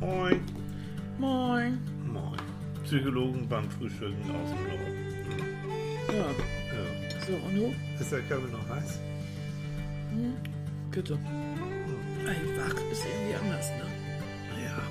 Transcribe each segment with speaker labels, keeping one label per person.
Speaker 1: Moin.
Speaker 2: Moin.
Speaker 1: Moin. Psychologen beim Frühstücken aus dem Norden.
Speaker 2: Ja,
Speaker 1: Ja.
Speaker 2: so und du?
Speaker 1: Ist der Körper noch heiß?
Speaker 2: Bitte. Ey, wach ist irgendwie anders, ne?
Speaker 1: Ja.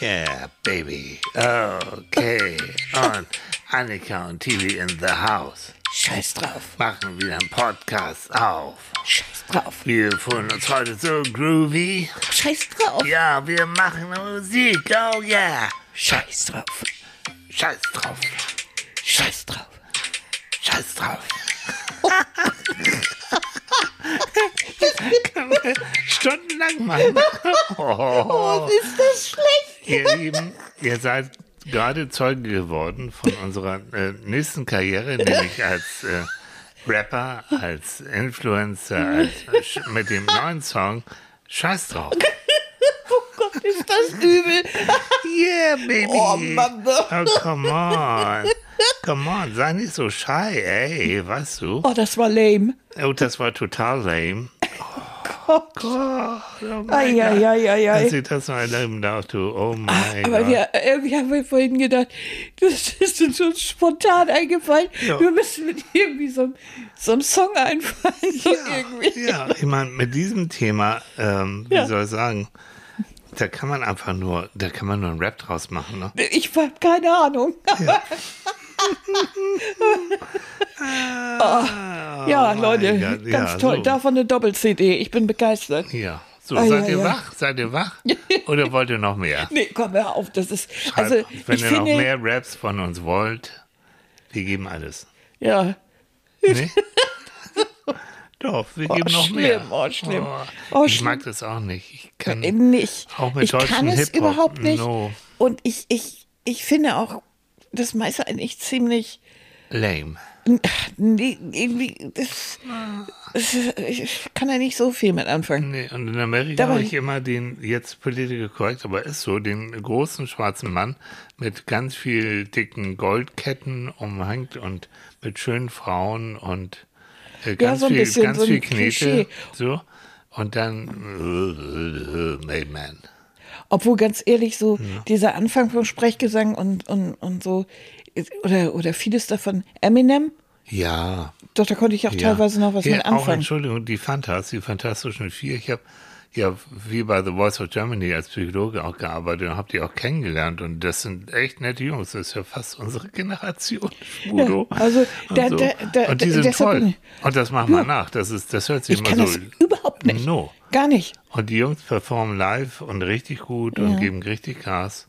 Speaker 3: Yeah, baby. Okay. Und Annika und Tilly in the house.
Speaker 2: Scheiß drauf.
Speaker 3: Machen wieder einen Podcast auf.
Speaker 2: Scheiß drauf.
Speaker 3: Wir fühlen uns heute so groovy.
Speaker 2: Scheiß drauf.
Speaker 3: Ja, wir machen Musik. Oh yeah.
Speaker 2: Scheiß drauf.
Speaker 3: Scheiß drauf.
Speaker 2: Scheiß drauf.
Speaker 3: Scheiß drauf. Wir stundenlang machen. Oh.
Speaker 2: Ist das schlecht?
Speaker 3: Ihr Lieben, ihr seid gerade Zeuge geworden von unserer äh, nächsten Karriere, nämlich als äh, Rapper, als Influencer, als, sch- mit dem neuen Song Scheiß drauf.
Speaker 2: Oh Gott, ist das übel.
Speaker 3: Yeah, baby.
Speaker 2: Oh, Mann.
Speaker 3: Oh, come on. Come on, sei nicht so shy, ey, weißt du?
Speaker 2: Oh, das war lame.
Speaker 3: Oh, das war total lame.
Speaker 2: Gott.
Speaker 3: Gott, oh mein Gott.
Speaker 2: Eieieiei.
Speaker 3: Dass ich das mal erleben darf, du. Oh mein
Speaker 2: Aber
Speaker 3: Gott.
Speaker 2: wir, irgendwie haben wir vorhin gedacht, das ist uns so spontan eingefallen.
Speaker 3: Ja.
Speaker 2: Wir müssen mit irgendwie so, so einem Song einfallen. So irgendwie.
Speaker 3: Ja, ich meine, mit diesem Thema, ähm, wie
Speaker 2: Ja.
Speaker 3: soll ich sagen, da kann man einfach nur, da kann man nur einen Rap draus machen, ne?
Speaker 2: Ich habe keine Ahnung.
Speaker 3: Ah,
Speaker 2: Ja,
Speaker 3: mein
Speaker 2: Leute, ganz
Speaker 3: ja,
Speaker 2: toll.
Speaker 3: So.
Speaker 2: Davon eine Doppel-CD. Ich bin begeistert.
Speaker 3: Ja, so,
Speaker 2: Ah,
Speaker 3: seid
Speaker 2: ja,
Speaker 3: ihr
Speaker 2: ja.
Speaker 3: wach? Seid ihr wach? Oder wollt ihr noch mehr?
Speaker 2: Nee, komm, hör auf. Das ist.
Speaker 3: Schreibt
Speaker 2: Also,
Speaker 3: wenn ihr
Speaker 2: finde.
Speaker 3: noch mehr Raps von uns wollt, wir geben alles.
Speaker 2: Ja.
Speaker 3: Nee? Doch, wir geben noch
Speaker 2: schlimm,
Speaker 3: mehr.
Speaker 2: oh, schlimm.
Speaker 3: Oh,
Speaker 2: Oh,
Speaker 3: ich
Speaker 2: schlimm.
Speaker 3: mag das auch nicht. Ich kann
Speaker 2: Nicht.
Speaker 3: Auch mit
Speaker 2: ich
Speaker 3: deutschen
Speaker 2: kann es
Speaker 3: Hip-Hop,
Speaker 2: überhaupt nicht.
Speaker 3: no.
Speaker 2: Und ich, ich, ich finde auch das meiste eigentlich ziemlich.
Speaker 3: lame.
Speaker 2: Nee, irgendwie. Das, das, ich kann da nicht so viel mit anfangen.
Speaker 3: Nee, und in Amerika habe ich immer den, jetzt political correct, aber ist so, den großen schwarzen Mann mit ganz viel dicken Goldketten umhängt und mit schönen Frauen und äh, ganz
Speaker 2: so ein
Speaker 3: viel,
Speaker 2: bisschen
Speaker 3: ganz
Speaker 2: so
Speaker 3: viel Knete. So. Und dann äh, Made Man.
Speaker 2: Obwohl, ganz ehrlich, so
Speaker 3: Mhm.
Speaker 2: dieser Anfang vom Sprechgesang und, und, und so, oder, oder vieles davon, Eminem,
Speaker 3: Ja.
Speaker 2: doch, da konnte ich auch
Speaker 3: ja.
Speaker 2: teilweise noch was
Speaker 3: ja,
Speaker 2: mit
Speaker 3: Auch,
Speaker 2: anfangen.
Speaker 3: Entschuldigung, die Fantas, die Fantastischen Vier. Ich habe ja wie bei The Voice of Germany als Psychologe auch gearbeitet und habe die auch kennengelernt. Und das sind echt nette Jungs. Das ist ja fast unsere Generation. Schmudo.
Speaker 2: Ja, also da-
Speaker 3: und, so.
Speaker 2: da- da-
Speaker 3: und die sind toll. Und das machen wir
Speaker 2: Ja.
Speaker 3: nach. Das, ist, das hört sich
Speaker 2: Ich
Speaker 3: immer
Speaker 2: kann
Speaker 3: so.
Speaker 2: das überhaupt nicht.
Speaker 3: No.
Speaker 2: Gar nicht.
Speaker 3: Und die Jungs performen live und richtig gut und geben richtig Gas.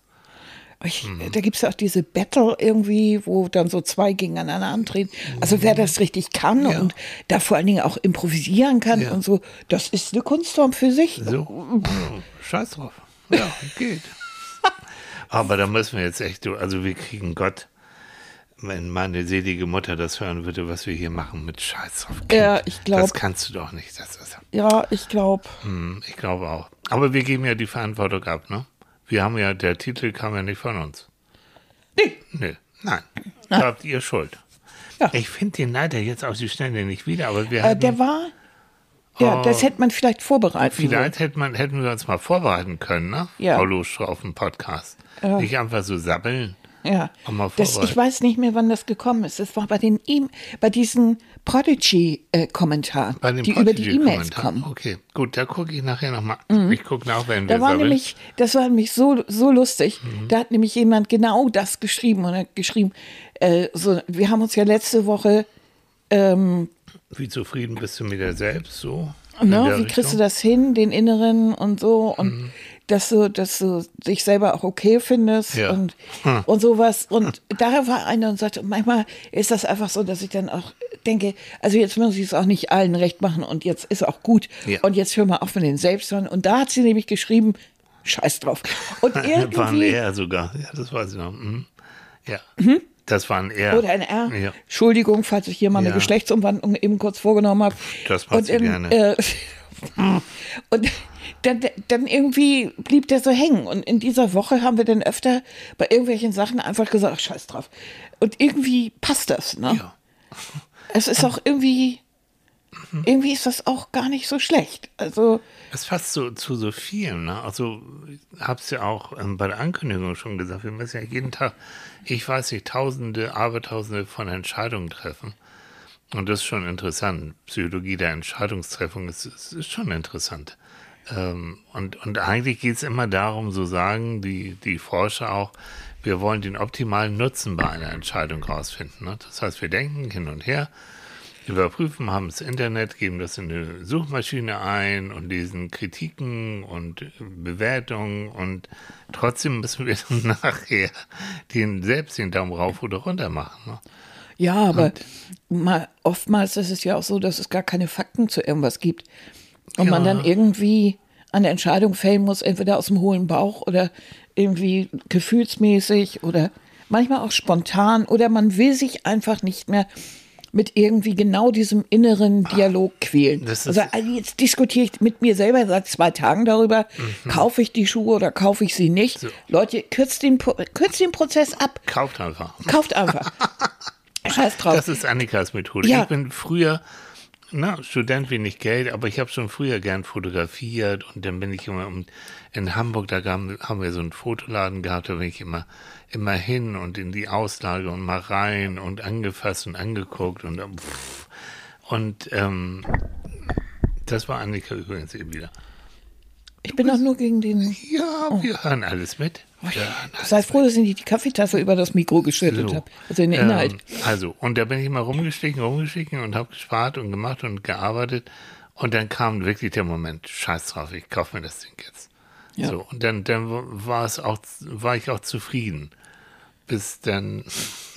Speaker 2: Ich,
Speaker 3: Mhm.
Speaker 2: Da gibt es ja auch diese Battle irgendwie, wo dann so zwei gegeneinander antreten. Also wer das richtig kann
Speaker 3: Ja.
Speaker 2: und da vor allen Dingen auch improvisieren kann
Speaker 3: Ja.
Speaker 2: und so, das ist eine Kunstform für sich.
Speaker 3: So. Oh, scheiß drauf. Ja, geht. Aber da müssen wir jetzt echt, also wir kriegen Gott, wenn meine selige Mutter das hören würde, was wir hier machen mit Scheiß drauf. Kind.
Speaker 2: Ja, ich glaub-
Speaker 3: Das kannst du doch nicht. Das ist,
Speaker 2: Ja, ich glaube.
Speaker 3: hm, ich glaube auch. Aber wir geben ja die Verantwortung ab, ne? Wir haben ja, der Titel kam ja nicht von uns.
Speaker 2: Nee.
Speaker 3: Nee, nein. Da habt ihr Schuld.
Speaker 2: Ja.
Speaker 3: Ich finde den leider jetzt auf die Schnelle nicht wieder, aber wir
Speaker 2: Äh, der war. Ja,
Speaker 3: Oh.
Speaker 2: das hätte man vielleicht vorbereiten sollen.
Speaker 3: Vielleicht hätte man, hätten wir uns mal vorbereiten können, ne?
Speaker 2: Ja.
Speaker 3: Frau Lusche auf dem Podcast. Nicht einfach so sabbeln.
Speaker 2: Ja. Das, ich weiß nicht mehr, wann das gekommen ist. Es war bei den e bei diesen Prodigy-Kommentaren,
Speaker 3: den
Speaker 2: die über die E-Mails kommen.
Speaker 3: Okay, gut, da gucke ich nachher nochmal. Ich gucke nach, wenn wir
Speaker 2: Da war
Speaker 3: sabbeln.
Speaker 2: nämlich, das war nämlich so, so lustig.
Speaker 3: Mhm.
Speaker 2: Da hat nämlich jemand genau das geschrieben und hat geschrieben, äh, so, wir haben uns ja letzte Woche, ähm,
Speaker 3: Wie zufrieden bist du mit dir selbst? So?
Speaker 2: ne, wie kriegst du
Speaker 3: Richtung?
Speaker 2: das hin, den Inneren und so und
Speaker 3: Mhm.
Speaker 2: Dass du, dass du dich selber auch okay findest
Speaker 3: Ja.
Speaker 2: und,
Speaker 3: Hm.
Speaker 2: und sowas. Und da war einer und sagte, manchmal ist das einfach so, dass ich dann auch denke, also jetzt muss ich es auch nicht allen recht machen und jetzt ist auch gut.
Speaker 3: Ja.
Speaker 2: Und jetzt hör mal auf mit den Selbsthören. Und da hat sie nämlich geschrieben, scheiß drauf. Und
Speaker 3: war ein
Speaker 2: irgendwie,
Speaker 3: R sogar. Ja, das weiß ich noch. Mhm. Ja, das war ein R.
Speaker 2: Mhm. oder ein R.
Speaker 3: Ja.
Speaker 2: Entschuldigung, falls ich hier mal
Speaker 3: Ja.
Speaker 2: eine Geschlechtsumwandlung eben kurz vorgenommen habe.
Speaker 3: Das macht
Speaker 2: und, ähm,
Speaker 3: gerne.
Speaker 2: Äh, und dann, dann irgendwie blieb der so hängen. Und in dieser Woche haben wir dann öfter bei irgendwelchen Sachen einfach gesagt, ach, scheiß drauf. Und irgendwie passt das. Ne?
Speaker 3: Ja.
Speaker 2: Es ist auch irgendwie, irgendwie ist das auch gar nicht so schlecht. Also
Speaker 3: Es passt so zu so vielen. Ne? Also, ich habe es ja auch ähm, bei der Ankündigung schon gesagt, wir müssen ja jeden Tag, ich weiß nicht, Tausende, Abertausende von Entscheidungen treffen. Und das ist schon interessant. Psychologie der Entscheidungstreffung ist, ist, ist schon interessant. Ähm, und, und eigentlich geht es immer darum, so sagen die, die Forscher auch, wir wollen den optimalen Nutzen bei einer Entscheidung rausfinden. Ne? Das heißt, wir denken hin und her, überprüfen, haben das Internet, geben das in eine Suchmaschine ein und lesen Kritiken und Bewertungen und trotzdem müssen wir dann nachher den, selbst den Daumen rauf oder runter machen. Ne?
Speaker 2: Ja, aber mal, oftmals ist es ja auch so, dass es gar keine Fakten zu irgendwas gibt. Und man
Speaker 3: Ja.
Speaker 2: dann irgendwie eine Entscheidung fällen muss, entweder aus dem hohlen Bauch oder irgendwie gefühlsmäßig oder manchmal auch spontan oder man will sich einfach nicht mehr mit irgendwie genau diesem inneren Dialog quälen.
Speaker 3: das ist-
Speaker 2: also also jetzt diskutiere ich mit mir selber seit zwei Tagen darüber, kaufe ich die Schuhe oder kaufe ich sie nicht. Leute, kürzt den, kürzt den Prozess ab,
Speaker 3: Kauft einfach.
Speaker 2: kauft einfach. Scheiß drauf.
Speaker 3: Das ist Annikas Methode.
Speaker 2: Ja.
Speaker 3: Ich bin früher, na, Student wenig Geld, aber ich habe schon früher gern fotografiert und dann bin ich immer um, in Hamburg, da gaben, haben wir so einen Fotoladen gehabt, da bin ich immer, immer hin und in die Auslage und mal rein und angefasst und angeguckt und pff. und ähm, das war Annika übrigens eben wieder.
Speaker 2: Ich bin auch nur gegen den.
Speaker 3: Ja, wir hören alles mit. Alles
Speaker 2: Sei froh, dass ich nicht die Kaffeetasse über das Mikro geschüttet
Speaker 3: So.
Speaker 2: habe. Also den Inhalt.
Speaker 3: Ähm, also, und da bin ich mal rumgestiegen, rumgestiegen und habe gespart und gemacht und gearbeitet. Und dann kam wirklich der Moment, scheiß drauf, ich kaufe mir das Ding jetzt.
Speaker 2: Ja.
Speaker 3: So, und dann, dann war es auch, war ich auch zufrieden. Bis dann.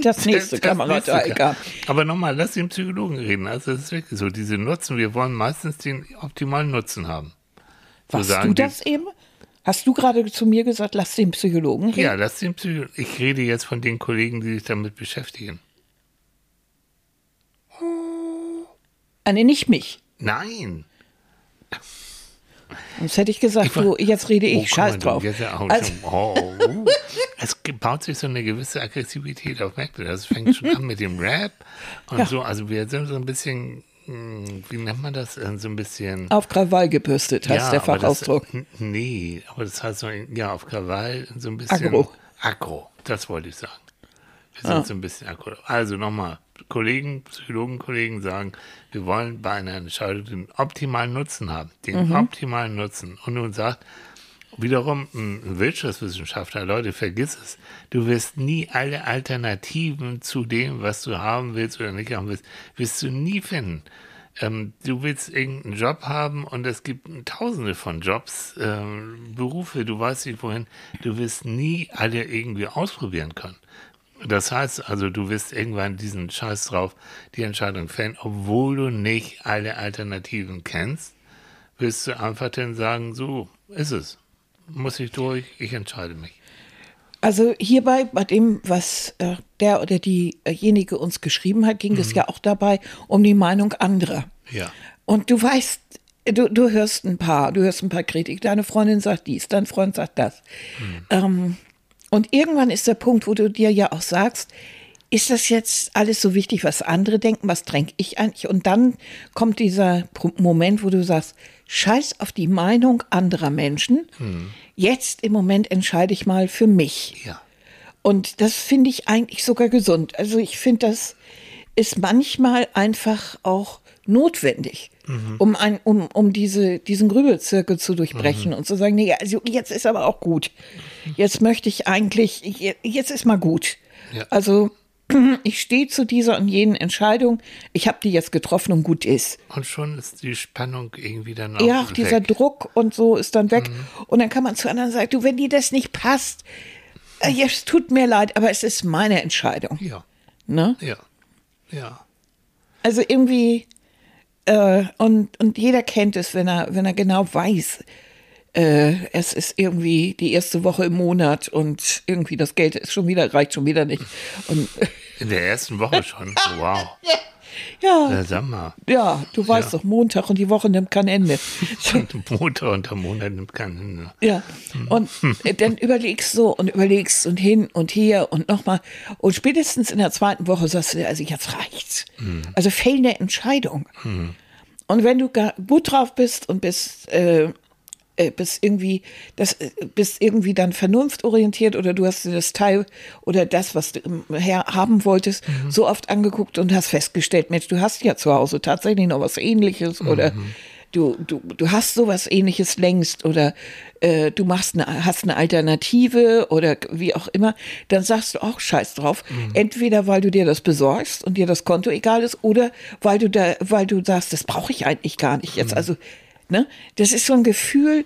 Speaker 2: Das nächste
Speaker 3: nächste
Speaker 2: gab.
Speaker 3: Aber nochmal, lass den Psychologen reden. Also, das ist wirklich so. Diese Nutzen, wir wollen meistens den optimalen Nutzen haben. So
Speaker 2: Warst du
Speaker 3: die-
Speaker 2: das eben? Hast du gerade zu mir gesagt, lass den Psychologen reden?
Speaker 3: Ja, lass den Psychologen. Ich rede jetzt von den Kollegen, die sich damit beschäftigen.
Speaker 2: Ah, nee, nicht mich.
Speaker 3: Nein.
Speaker 2: Sonst hätte ich gesagt,
Speaker 3: Ich war-
Speaker 2: du, jetzt rede ich,
Speaker 3: Oh,
Speaker 2: scheiß
Speaker 3: du,
Speaker 2: drauf.
Speaker 3: ja
Speaker 2: Also,
Speaker 3: schon, oh, uh. es baut sich so eine gewisse Aggressivität auf, merkt ihr das? fängt schon an mit dem Rap und
Speaker 2: Ja.
Speaker 3: so. Also wir sind so ein bisschen, wie nennt man das? Äh, So ein bisschen.
Speaker 2: auf Krawall gebürstet, heißt der
Speaker 3: aber das-
Speaker 2: Fachausdruck.
Speaker 3: n- nee, aber das heißt so, ja, auf Krawall so ein bisschen.
Speaker 2: Aggro.
Speaker 3: Aggro, das wollte ich sagen. Wir sind so ein bisschen aggro. Also nochmal, Kollegen, Psychologenkollegen sagen, wir wollen bei einer Entscheidung den optimalen Nutzen haben. Den
Speaker 2: Mhm.
Speaker 3: optimalen Nutzen. Und nun sagt wiederum ein Wirtschaftswissenschaftler, Leute, vergiss es. Du wirst nie alle Alternativen zu dem, was du haben willst oder nicht haben willst, wirst du nie finden. Ähm, du willst irgendeinen Job haben und es gibt tausende von Jobs, ähm, Berufe, du weißt nicht wohin. Du wirst nie alle irgendwie ausprobieren können. Das heißt also, du wirst irgendwann diesen Scheiß drauf, die Entscheidung fällen, obwohl du nicht alle Alternativen kennst, wirst du einfach dann sagen, so ist es. Muss ich durch, ich entscheide mich.
Speaker 2: Also hierbei, bei dem, was äh, der oder diejenige uns geschrieben hat, ging es
Speaker 3: Mhm.
Speaker 2: ja auch dabei um die Meinung anderer.
Speaker 3: Ja.
Speaker 2: Und du weißt, du, du hörst ein paar, du hörst ein paar Kritik. Deine Freundin sagt dies, dein Freund sagt das. Ähm, und irgendwann ist der Punkt, wo du dir ja auch sagst, ist das jetzt alles so wichtig, was andere denken? Was dränge ich eigentlich? Und dann kommt dieser Moment, wo du sagst, scheiß auf die Meinung anderer Menschen. Jetzt im Moment entscheide ich mal für mich.
Speaker 3: Ja.
Speaker 2: Und das finde ich eigentlich sogar gesund. Also ich finde, das ist manchmal einfach auch notwendig, um, ein, um, um diese, diesen Grübelzirkel zu durchbrechen und zu sagen, nee, also jetzt ist aber auch gut. Jetzt möchte ich eigentlich, je- jetzt ist mal gut.
Speaker 3: Ja.
Speaker 2: Also ich stehe zu dieser und jenen Entscheidung. Ich habe die jetzt getroffen und gut ist.
Speaker 3: Und schon ist die Spannung irgendwie dann auch
Speaker 2: Ja, auch dieser
Speaker 3: weg.
Speaker 2: Druck und so ist dann weg. Und dann kann man zu anderen sagen, du, wenn dir das nicht passt, äh, es tut mir leid, aber es ist meine Entscheidung.
Speaker 3: Ja,
Speaker 2: Ne?
Speaker 3: ja, ja.
Speaker 2: Also irgendwie, äh, und, und jeder kennt es, wenn er, wenn er genau weiß, äh, es ist irgendwie die erste Woche im Monat und irgendwie das Geld ist schon wieder, reicht schon wieder nicht. Und
Speaker 3: In der ersten Woche schon. Wow.
Speaker 2: ja,
Speaker 3: Na, sag mal.
Speaker 2: ja, du weißt
Speaker 3: Ja.
Speaker 2: doch, Montag und die Woche nimmt kein Ende.
Speaker 3: Motor und der Monat nimmt keinen Ende.
Speaker 2: Ja, und äh, dann überlegst du und überlegst und hin und hier und nochmal. Und spätestens in der zweiten Woche sagst du also jetzt reicht's. Also fehlende Entscheidung. Und wenn du gut drauf bist und bist, äh, äh, bist irgendwie, das, äh, bist irgendwie dann vernunftorientiert oder du hast dir das Teil oder das, was du her haben wolltest, so oft angeguckt und hast festgestellt, Mensch, du hast ja zu Hause tatsächlich noch was ähnliches oder du, du, du hast sowas ähnliches längst oder äh, du machst eine, hast eine Alternative oder wie auch immer, dann sagst du auch Scheiß drauf. Entweder weil du dir das besorgst und dir das Konto egal ist oder weil du da, weil du sagst, das brauche ich eigentlich gar nicht jetzt. Also, ne, das ist so ein Gefühl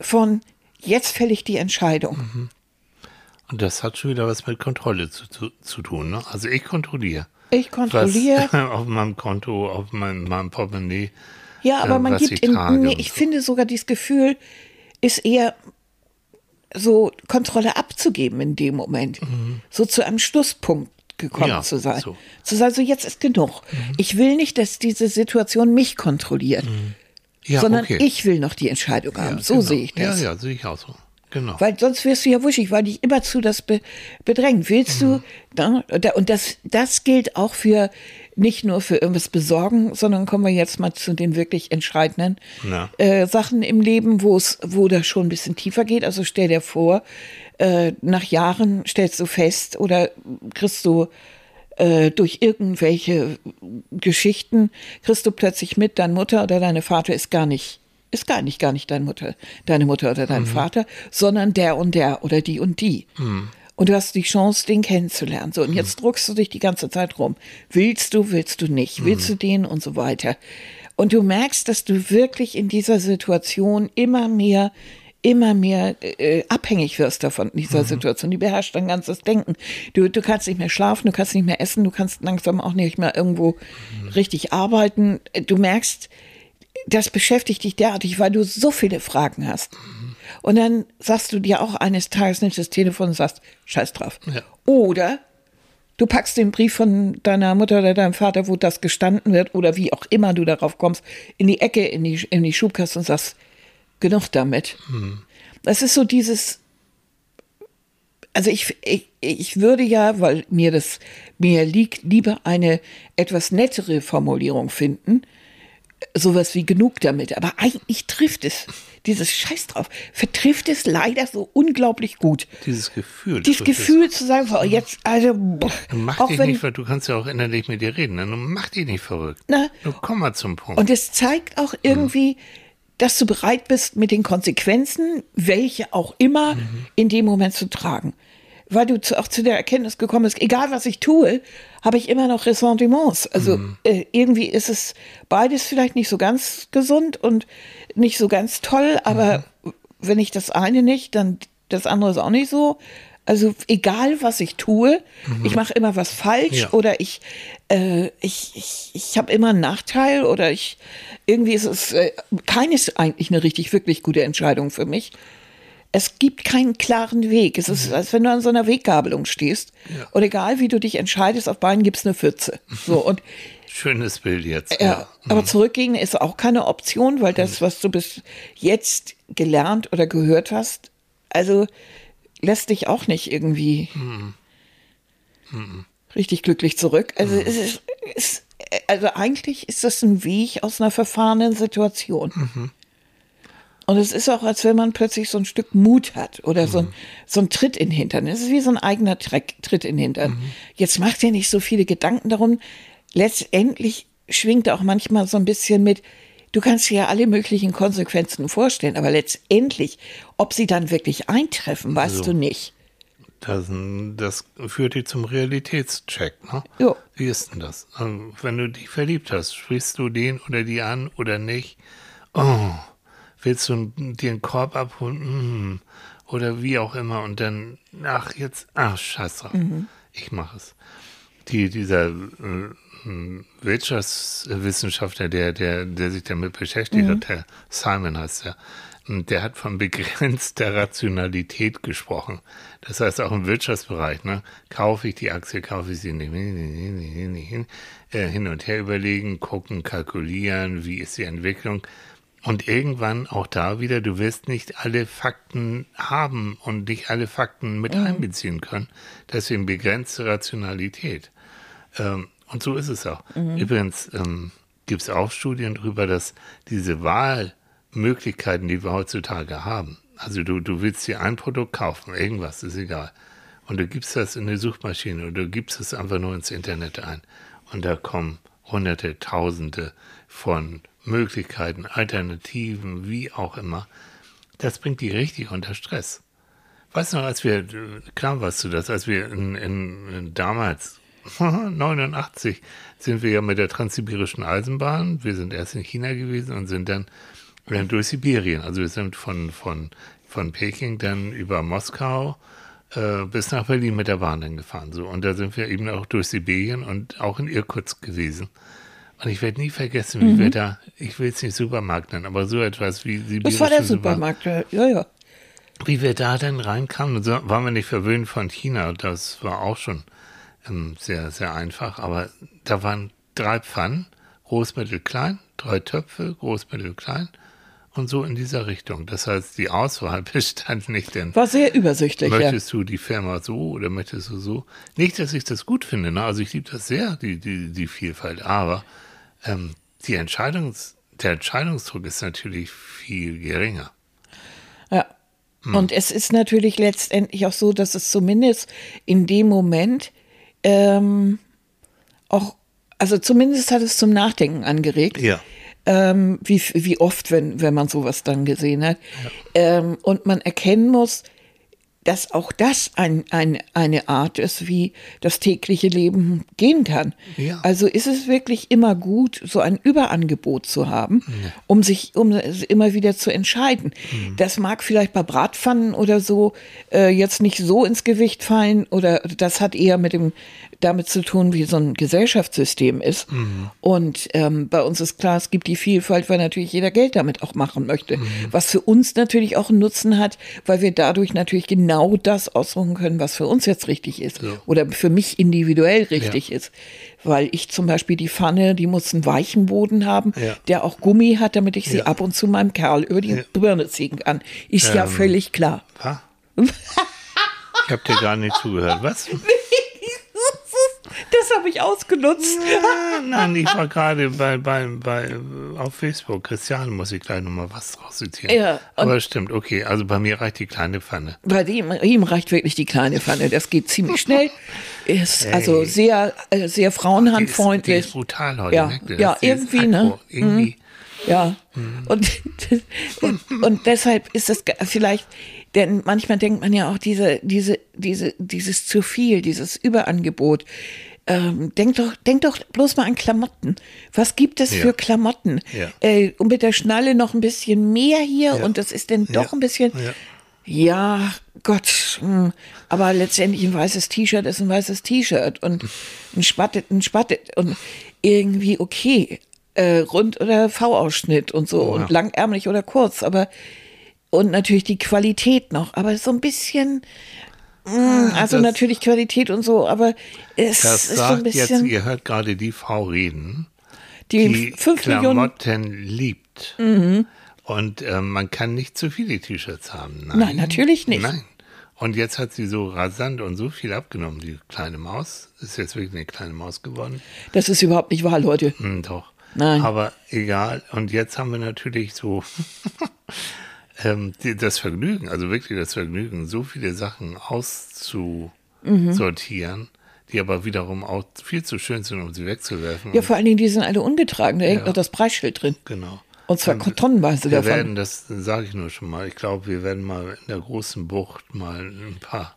Speaker 2: von jetzt fälle ich die Entscheidung.
Speaker 3: Und das hat schon wieder was mit Kontrolle zu, zu, zu tun. Ne? Also ich kontrolliere.
Speaker 2: Ich kontrolliere.
Speaker 3: Was auf meinem Konto, auf meinem, meinem Portemonnaie.
Speaker 2: Ja, aber
Speaker 3: äh,
Speaker 2: man gibt
Speaker 3: ich
Speaker 2: in, nee, ich
Speaker 3: so.
Speaker 2: finde sogar dieses Gefühl ist eher so Kontrolle abzugeben in dem Moment. So zu einem Schlusspunkt gekommen
Speaker 3: Mhm. Ja,
Speaker 2: zu sein.
Speaker 3: so. Mhm.
Speaker 2: Zu sagen, so jetzt ist genug. Ich will nicht, dass diese Situation mich kontrolliert,
Speaker 3: ja,
Speaker 2: sondern
Speaker 3: okay.
Speaker 2: ich will noch die Entscheidung haben.
Speaker 3: Ja,
Speaker 2: so
Speaker 3: genau.
Speaker 2: sehe ich das.
Speaker 3: Ja, ja, sehe ich auch so. Genau.
Speaker 2: Weil sonst wirst du ja wuschig, weil dich immerzu das be bedrängt. Willst
Speaker 3: Mhm.
Speaker 2: du, ne? Und da- und das, das gilt auch für, nicht nur für irgendwas besorgen, sondern kommen wir jetzt mal zu den wirklich entscheidenden äh, Sachen im Leben, wo es, wo das schon ein bisschen tiefer geht. Also stell dir vor, äh, nach Jahren stellst du fest oder kriegst du äh, durch irgendwelche Geschichten, kriegst du plötzlich mit, deine Mutter oder deine Vater ist gar nicht ist gar nicht, gar nicht deine Mutter, deine Mutter oder dein Vater, sondern der und der oder die und die. Und du hast die Chance, den kennenzulernen. So, und jetzt druckst du dich die ganze Zeit rum. Willst du, willst du nicht? Willst du den und so weiter? Und du merkst, dass du wirklich in dieser Situation immer mehr, immer mehr äh, abhängig wirst davon, dieser Situation. Die beherrscht dein ganzes Denken. Du, du kannst nicht mehr schlafen, du kannst nicht mehr essen, du kannst langsam auch nicht mehr irgendwo richtig arbeiten. Du merkst, das beschäftigt dich derartig, weil du so viele Fragen hast. Und dann sagst du dir auch eines Tages, nimmst das Telefon und sagst, scheiß drauf.
Speaker 3: Ja.
Speaker 2: Oder du packst den Brief von deiner Mutter oder deinem Vater, wo das gestanden wird, oder wie auch immer du darauf kommst, in die Ecke, in die, in die Schubkaste und sagst, genug damit. Das ist so dieses, also ich, ich, ich würde ja, weil mir das mir liegt, lieber eine etwas nettere Formulierung finden, sowas wie genug damit. Aber eigentlich trifft es, dieses Scheiß drauf, vertrifft es leider so unglaublich gut.
Speaker 3: Dieses Gefühl.
Speaker 2: Dieses Gefühl zu sagen, so, jetzt, also, boah,
Speaker 3: Mach dich
Speaker 2: wenn,
Speaker 3: nicht, ver- du kannst ja auch innerlich mit dir reden. Ne? Du Mach dich nicht verrückt.
Speaker 2: Na.
Speaker 3: Du komm mal zum Punkt.
Speaker 2: Und es zeigt auch irgendwie, dass du bereit bist, mit den Konsequenzen, welche auch immer, in dem Moment zu tragen. Weil du zu, auch zu der Erkenntnis gekommen bist, egal was ich tue, habe ich immer noch Ressentiments. Also äh, irgendwie ist es beides vielleicht nicht so ganz gesund und nicht so ganz toll, aber wenn ich das eine nicht, dann das andere ist auch nicht so. Also egal, was ich tue, ich mache immer was falsch
Speaker 3: Ja.
Speaker 2: oder ich, äh, ich, ich, ich habe immer einen Nachteil oder ich irgendwie ist es äh, keines eigentlich eine richtig, wirklich gute Entscheidung für mich. Es gibt keinen klaren Weg. Es ist, als wenn du an so einer Weggabelung stehst. Und egal, wie du dich entscheidest, auf beiden gibt's eine Pfütze. So, und
Speaker 3: Schönes Bild jetzt.
Speaker 2: ja, aber zurückgehen ist auch keine Option, weil das, was du bis jetzt gelernt oder gehört hast, also lässt dich auch nicht irgendwie richtig glücklich zurück. Also es ist, es, also eigentlich ist das ein Weg aus einer verfahrenen Situation. Und es ist auch, als wenn man plötzlich so ein Stück Mut hat oder so, ein, so ein Tritt in den Hintern. Es ist wie so ein eigener Tritt in den Hintern. Jetzt mach dir nicht so viele Gedanken darum. Letztendlich schwingt auch manchmal so ein bisschen mit, du kannst dir ja alle möglichen Konsequenzen vorstellen, aber letztendlich, ob sie dann wirklich eintreffen, weißt
Speaker 3: So.
Speaker 2: du nicht.
Speaker 3: Das, das führt dich zum Realitätscheck. Ne?
Speaker 2: Jo.
Speaker 3: Wie ist denn das? Ähm, Wenn du dich verliebt hast, sprichst du den oder die an oder nicht? Oh, willst du dir einen Korb abholen? Mm. Oder wie auch immer. Und dann, ach, jetzt, ach, scheiße. Ich mache es. Die, dieser äh, Wirtschaftswissenschaftler, der, der, der sich damit beschäftigt hat, Herr Simon heißt er, und der hat von begrenzter Rationalität gesprochen. Das heißt auch im Wirtschaftsbereich, ne? Kaufe ich die Aktie, kaufe ich sie nicht, äh, hin und her überlegen, gucken, kalkulieren, wie ist die Entwicklung. Und irgendwann auch da wieder, du wirst nicht alle Fakten haben und nicht alle Fakten mit einbeziehen können. Deswegen begrenzte Rationalität. Ähm, und so ist es auch. Übrigens, ähm, gibt es auch Studien darüber, dass diese Wahlmöglichkeiten, die wir heutzutage haben, also du, du willst dir ein Produkt kaufen, irgendwas, ist egal, und du gibst das in eine Suchmaschine oder du gibst es einfach nur ins Internet ein und da kommen hunderte, tausende von Möglichkeiten, Alternativen, wie auch immer. Das bringt die richtig unter Stress. Weißt du noch, als wir, klar warst du das, als wir in, in damals, 89, sind wir ja mit der transsibirischen Eisenbahn, wir sind erst in China gewesen und sind dann durch Sibirien. Also wir sind von, von, von Peking dann über Moskau äh, bis nach Berlin mit der Bahn dann gefahren. So. Und da sind wir eben auch durch Sibirien und auch in Irkutsk gewesen. Und ich werde nie vergessen, wie mhm. wir da, ich will es nicht Supermarkt nennen, aber so etwas wie
Speaker 2: Sibirien. Das war der Supermarkt, ja, ja.
Speaker 3: Wie wir da dann reinkamen, so waren wir nicht verwöhnt von China, das war auch schon ähm, sehr, sehr einfach, aber da waren drei Pfannen, groß, mittel, klein, drei Töpfe, groß, mittel, klein und so in dieser Richtung. Das heißt, die Auswahl bestand nicht in.
Speaker 2: War sehr übersichtlich.
Speaker 3: Möchtest
Speaker 2: ja.
Speaker 3: du die Firma so oder möchtest du so? Nicht, dass ich das gut finde. Ne? Also ich liebe das sehr, die, die, die Vielfalt. Aber ähm, die Entscheidungs, der Entscheidungsdruck ist natürlich viel geringer.
Speaker 2: Ja. Hm. Und es ist natürlich letztendlich auch so, dass es zumindest in dem Moment ähm, auch, also zumindest hat es zum Nachdenken angeregt.
Speaker 3: Ja.
Speaker 2: Ähm, wie, wie oft, wenn, wenn man sowas dann gesehen hat. Ja. Ähm, und man erkennen muss, dass auch das ein, ein, eine Art ist, wie das tägliche Leben gehen kann. Ja. Also ist es wirklich immer gut, so ein Überangebot zu haben, ja. um sich um immer wieder zu entscheiden. Mhm. Das mag vielleicht bei Bratpfannen oder so äh, jetzt nicht so ins Gewicht fallen oder das hat eher mit dem damit zu tun, wie so ein Gesellschaftssystem ist. Mhm. Und ähm, bei uns ist klar, es gibt die Vielfalt, weil natürlich jeder Geld damit auch machen möchte. Mhm. Was für uns natürlich auch einen Nutzen hat, weil wir dadurch natürlich genau das aussuchen können, was für uns jetzt richtig ist. Ja. Oder für mich individuell richtig ja. ist. Weil ich zum Beispiel die Pfanne, die muss einen weichen Boden haben, ja. der auch Gummi hat, damit ich sie ab und zu meinem Kerl über die Birne ziehen kann. Ist ähm, ja völlig klar.
Speaker 3: Ich habe dir gar nicht zugehört. Was?
Speaker 2: Das habe ich ausgenutzt.
Speaker 3: Ja, nein, ich war gerade bei, bei, bei, auf Facebook. Christiane muss ich gleich nochmal was draus zitieren. Ja, Aber stimmt, okay. Also bei mir reicht die kleine Pfanne.
Speaker 2: Bei ihm, ihm reicht wirklich die kleine Pfanne. Das geht ziemlich schnell. Ist hey. also sehr, äh, sehr frauenhandfreundlich. Die
Speaker 3: ist, die ist brutal heute.
Speaker 2: Ja, ja irgendwie, ne? Irgendwie. Mhm. Ja. Mhm. Und, und, und deshalb ist das vielleicht denn manchmal denkt man ja auch diese, diese, diese, dieses zu viel, dieses Überangebot. Ähm, denk doch, denk doch bloß mal an Klamotten. Was gibt es ja. für Klamotten? Ja. Äh, und mit der Schnalle noch ein bisschen mehr hier ja. und das ist dann doch ein bisschen. Ja, Gott. Hm. Aber letztendlich ein weißes T-Shirt ist ein weißes T-Shirt und ein Spattet, ein Spattet und irgendwie okay. Äh, Rund- oder V-Ausschnitt und so oh, und langärmlich oder kurz, aber und natürlich die Qualität noch, aber so ein bisschen, also das, natürlich Qualität und so, aber es
Speaker 3: das
Speaker 2: ist so ein bisschen.
Speaker 3: Jetzt, ihr hört gerade die Frau reden,
Speaker 2: die, die fünf
Speaker 3: Klamotten
Speaker 2: Millionen,
Speaker 3: liebt.
Speaker 2: Mhm.
Speaker 3: Und äh, man kann nicht zu viele T-Shirts haben.
Speaker 2: Nein. Nein, natürlich nicht.
Speaker 3: Nein. Und jetzt hat sie so rasant und so viel abgenommen, die kleine Maus. Ist jetzt wirklich eine kleine Maus geworden.
Speaker 2: Das ist überhaupt nicht wahr, Leute.
Speaker 3: Hm, doch.
Speaker 2: Nein.
Speaker 3: Aber egal. Und jetzt haben wir natürlich so ähm, die, das Vergnügen, also wirklich das Vergnügen, so viele Sachen auszusortieren, mhm. die aber wiederum auch viel zu schön sind, um sie wegzuwerfen.
Speaker 2: Ja, vor allen Dingen, die sind alle ungetragen, da ja. hängt noch das Preisschild drin.
Speaker 3: Genau.
Speaker 2: Und zwar und tonnenweise
Speaker 3: wir
Speaker 2: davon.
Speaker 3: werden, das sage ich nur schon mal, ich glaube, wir werden mal in der großen Bucht mal ein paar,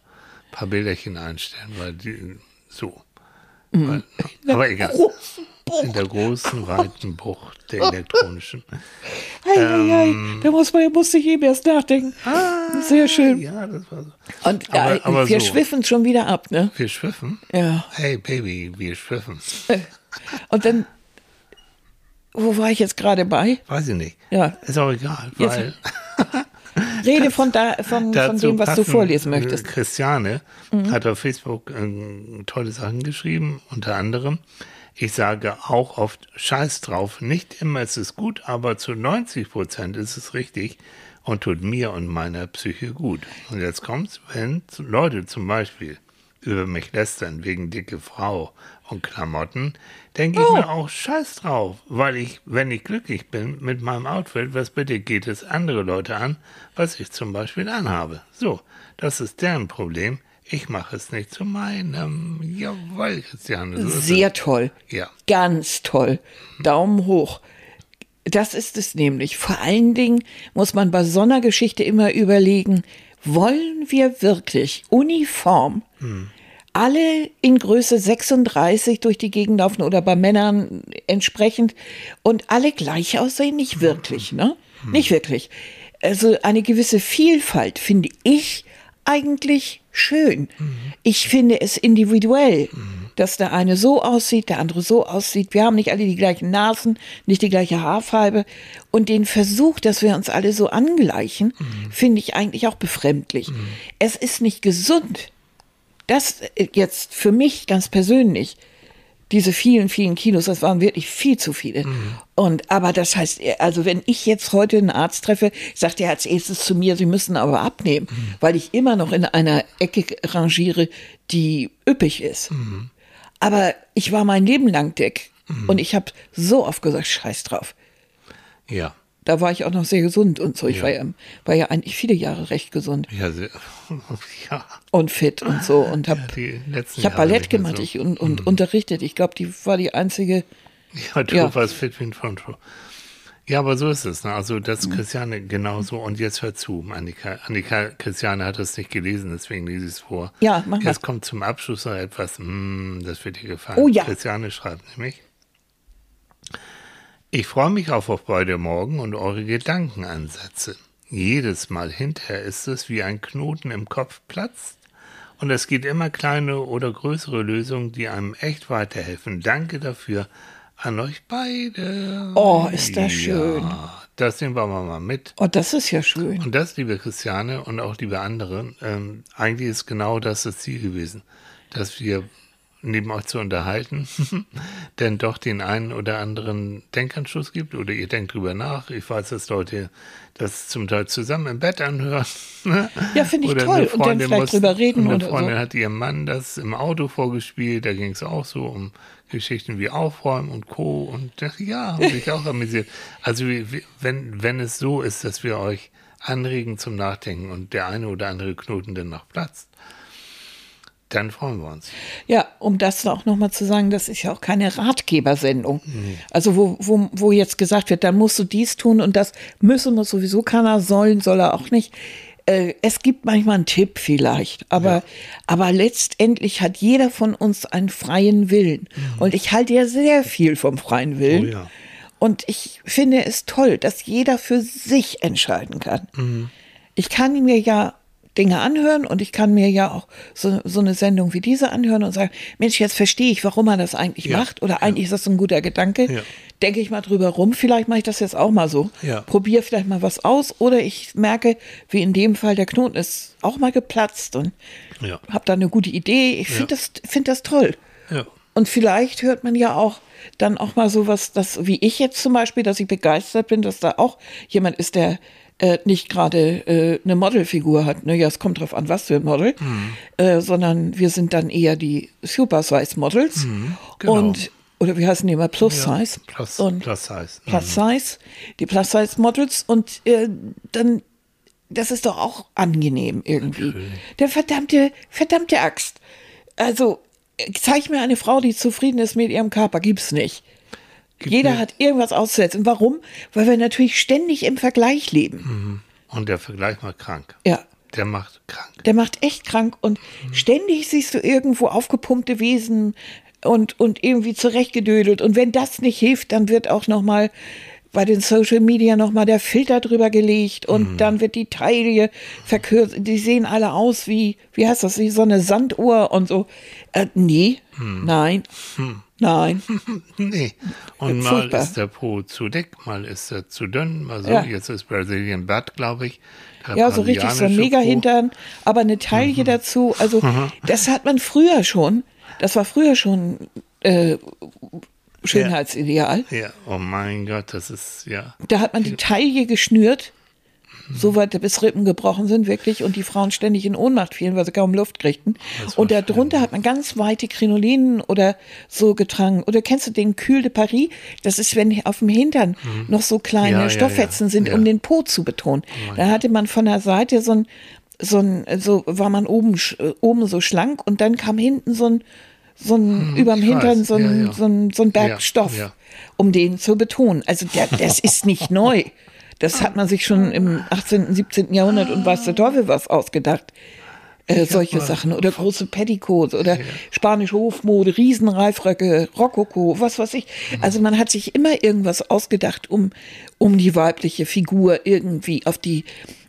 Speaker 3: paar Bilderchen einstellen, weil die so. Mhm. Weil, aber egal. Bucht. In der großen, weiten Bucht der elektronischen.
Speaker 2: Ei, ähm, Da muss man, musste ich eben erst nachdenken. Ah, Sehr schön.
Speaker 3: Ja, das war
Speaker 2: so. Und aber, äh, aber wir so. schwiffen schon wieder ab, ne?
Speaker 3: Wir schwiffen?
Speaker 2: Ja.
Speaker 3: Hey, Baby, wir schwiffen.
Speaker 2: Und dann, wo war ich jetzt gerade bei?
Speaker 3: Weiß ich nicht.
Speaker 2: Ja.
Speaker 3: Ist auch egal, weil.
Speaker 2: Rede von, da, von, von dem, was du vorlesen möchtest.
Speaker 3: Christiane mhm. hat auf Facebook äh, tolle Sachen geschrieben, unter anderem ich sage auch oft Scheiß drauf. Nicht immer ist es gut, aber zu 90 Prozent ist es richtig und tut mir und meiner Psyche gut. Und jetzt kommt's, wenn Leute zum Beispiel über mich lästern wegen dicke Frau und Klamotten, denke ich
Speaker 2: Oh.
Speaker 3: mir auch scheiß drauf, weil ich, wenn ich glücklich bin mit meinem Outfit, was bitte geht es andere Leute an, was ich zum Beispiel anhabe. So, das ist deren Problem. Ich mache es nicht zu meinem. Jawohl, Christiane. So
Speaker 2: Sehr toll.
Speaker 3: Ja.
Speaker 2: Ganz toll. Daumen hoch. Das ist es nämlich. Vor allen Dingen muss man bei so einer Geschichte immer überlegen, wollen wir wirklich uniform alle in Größe 36 durch die Gegend laufen oder bei Männern entsprechend und alle gleich aussehen? Nicht wirklich, ne? Nicht wirklich. Also eine gewisse Vielfalt finde ich eigentlich schön. Ich finde es individuell, dass der eine so aussieht, der andere so aussieht. Wir haben nicht alle die gleichen Nasen, nicht die gleiche Haarfarbe. Und den Versuch, dass wir uns alle so angleichen, finde ich eigentlich auch befremdlich. Es ist nicht gesund. Das äh, jetzt für mich ganz persönlich, diese vielen, vielen Kilos, das waren wirklich viel zu viele. Und aber das heißt, äh, also wenn ich jetzt heute einen Arzt treffe, sagt er als erstes zu mir, Sie müssen aber abnehmen, weil ich immer noch in einer Ecke rangiere, die üppig ist. Aber ich war mein Leben lang dick und ich habe so oft gesagt, Scheiß drauf.
Speaker 3: Ja.
Speaker 2: Da war ich auch noch sehr gesund und so. Ich
Speaker 3: Ja.
Speaker 2: war, ja, war ja eigentlich viele Jahre recht gesund
Speaker 3: Ja, sehr, ja.
Speaker 2: und fit und so und habe
Speaker 3: die letzten
Speaker 2: ich habe Ballett
Speaker 3: mehr
Speaker 2: gemacht
Speaker 3: so.
Speaker 2: ich, und, und unterrichtet. Ich glaube, die war die einzige.
Speaker 3: Ja, du
Speaker 2: Ja.
Speaker 3: warst fit wie ein Frontro. Ja, aber so ist es. Ne? Also
Speaker 2: Mhm.
Speaker 3: das Christiane genauso. Und jetzt hör zu, Annika. Annika, Christiane hat es nicht gelesen, deswegen lese ich es vor.
Speaker 2: Ja, mach mal.
Speaker 3: Jetzt kommt zum Abschluss noch etwas, mm, das wird dir gefallen.
Speaker 2: Oh ja.
Speaker 3: Christiane schreibt nämlich, ich freue mich auf beide morgen und eure Gedankenansätze. Jedes Mal hinterher ist es, wie ein Knoten im Kopf platzt. Und es gibt immer kleine oder größere Lösungen, die einem echt weiterhelfen. Danke dafür an euch beide.
Speaker 2: Oh, ist das schön.
Speaker 3: Ja, das nehmen wir mal mit.
Speaker 2: Oh, das ist ja schön.
Speaker 3: Und das, liebe Christiane und auch liebe andere, ähm, eigentlich ist genau das das Ziel gewesen, dass wir neben euch zu unterhalten, denn doch den einen oder anderen Denkanschluss gibt oder ihr denkt drüber nach. Ich weiß, dass Leute das zum Teil zusammen im Bett anhören.
Speaker 2: Ja, finde ich
Speaker 3: Oder
Speaker 2: toll. Und dann
Speaker 3: Freundin
Speaker 2: vielleicht
Speaker 3: muss-
Speaker 2: drüber reden
Speaker 3: Eine
Speaker 2: oder so.
Speaker 3: Freundin hat ihrem Mann das im Auto vorgespielt, da ging es auch so um Geschichten wie Aufräumen und Co. Und ja, haben sich auch amüsiert. Also wenn, wenn es so ist, dass wir euch anregen zum Nachdenken und der eine oder andere Knoten dann noch platzt, dann freuen wir uns.
Speaker 2: Ja, um das auch nochmal zu sagen, das ist ja auch keine Ratgebersendung. Also wo, wo, wo jetzt gesagt wird, dann musst du dies tun und das müssen muss sowieso keiner, sollen, soll er auch nicht. Äh, Es gibt manchmal einen Tipp vielleicht, aber, aber letztendlich hat jeder von uns einen freien Willen. Und ich halte ja sehr viel vom freien Willen.
Speaker 3: Oh ja.
Speaker 2: Und ich finde es toll, dass jeder für sich entscheiden kann. Ich kann mir ja Dinge anhören und ich kann mir ja auch so, so eine Sendung wie diese anhören und sagen, Mensch, jetzt verstehe ich, warum er das eigentlich
Speaker 3: Ja,
Speaker 2: macht oder eigentlich ist das ein guter Gedanke.
Speaker 3: Ja.
Speaker 2: Denke ich mal drüber rum, vielleicht mache ich das jetzt auch mal so.
Speaker 3: Ja.
Speaker 2: Probiere vielleicht mal was aus oder ich merke, wie in dem Fall der Knoten ist auch mal geplatzt und
Speaker 3: Ja.
Speaker 2: habe da eine gute Idee. Ich
Speaker 3: Ja.
Speaker 2: finde das, find das toll.
Speaker 3: Ja.
Speaker 2: Und vielleicht hört man ja auch dann auch mal sowas, das, wie ich jetzt zum Beispiel, dass ich begeistert bin, dass da auch jemand ist, der äh, nicht gerade äh, eine Modelfigur hat. Ne? Ja, es kommt drauf an, was für ein Model, äh, sondern wir sind dann eher die Super-Size-Models.
Speaker 3: genau.
Speaker 2: Und, oder wie heißen die immer? Plus-Size.
Speaker 3: Plus,
Speaker 2: und
Speaker 3: plus Size.
Speaker 2: Plus Size, die Plus Size Models und äh, dann, das ist doch auch angenehm irgendwie. Der verdammte, verdammte Axt. Also, zeig mir eine Frau, die zufrieden ist mit ihrem Körper, gibt's nicht. Jeder hat irgendwas auszusetzen. Warum? Weil wir natürlich ständig im Vergleich leben.
Speaker 3: Und der Vergleich macht krank.
Speaker 2: Ja.
Speaker 3: Der macht krank.
Speaker 2: Der macht echt krank und ständig siehst du irgendwo aufgepumpte Wesen und, und irgendwie zurechtgedödelt. Und wenn das nicht hilft, dann wird auch noch mal bei den Social Media noch mal der Filter drüber gelegt und dann wird die Taille verkürzt. Die sehen alle aus wie, wie heißt das, wie so eine Sanduhr und so. Äh, nee, nein, nein.
Speaker 3: Nee. Und mal
Speaker 2: Furchtbar.
Speaker 3: ist der Po zu dick, mal ist er zu dünn, mal so.
Speaker 2: Ja.
Speaker 3: Jetzt ist Brazilian Butt, glaube ich.
Speaker 2: Ja, so richtig so ein. Mega-Hintern, aber eine Taille dazu. Also, das hat man früher schon. Das war früher schon äh, Schönheitsideal.
Speaker 3: Ja, oh mein Gott, das ist, ja.
Speaker 2: Da hat man die Taille geschnürt so weit bis Rippen gebrochen sind wirklich und die Frauen ständig in Ohnmacht fielen, weil sie kaum Luft kriegten. Und darunter hat man ganz weite Krinolinen oder so getragen. Oder kennst du den Cul de Paris? Das ist, wenn auf dem Hintern noch so kleine
Speaker 3: Mhm. Ja, ja,
Speaker 2: Stofffetzen
Speaker 3: ja.
Speaker 2: sind,
Speaker 3: Ja. Oh
Speaker 2: um den Po zu betonen. Da hatte man von der Seite so ein, so ein, so war man oben, äh, oben so schlank und dann kam hinten so ein, so ein, überm
Speaker 3: Mhm, ich
Speaker 2: Hintern
Speaker 3: weiß.
Speaker 2: so ein,
Speaker 3: Ja, ja.
Speaker 2: so ein, so ein Berg
Speaker 3: Ja,
Speaker 2: Stoff,
Speaker 3: ja.
Speaker 2: um den zu betonen. Also der, das ist nicht neu. Das hat man sich schon im 18., 17. Jahrhundert und weiß der Teufel was ausgedacht. Äh, solche Sachen oder große Petticoats oder spanische Hofmode, Riesenreifröcke, Rokoko, was weiß ich. Also man hat sich immer irgendwas ausgedacht, um, um die weibliche Figur irgendwie auf die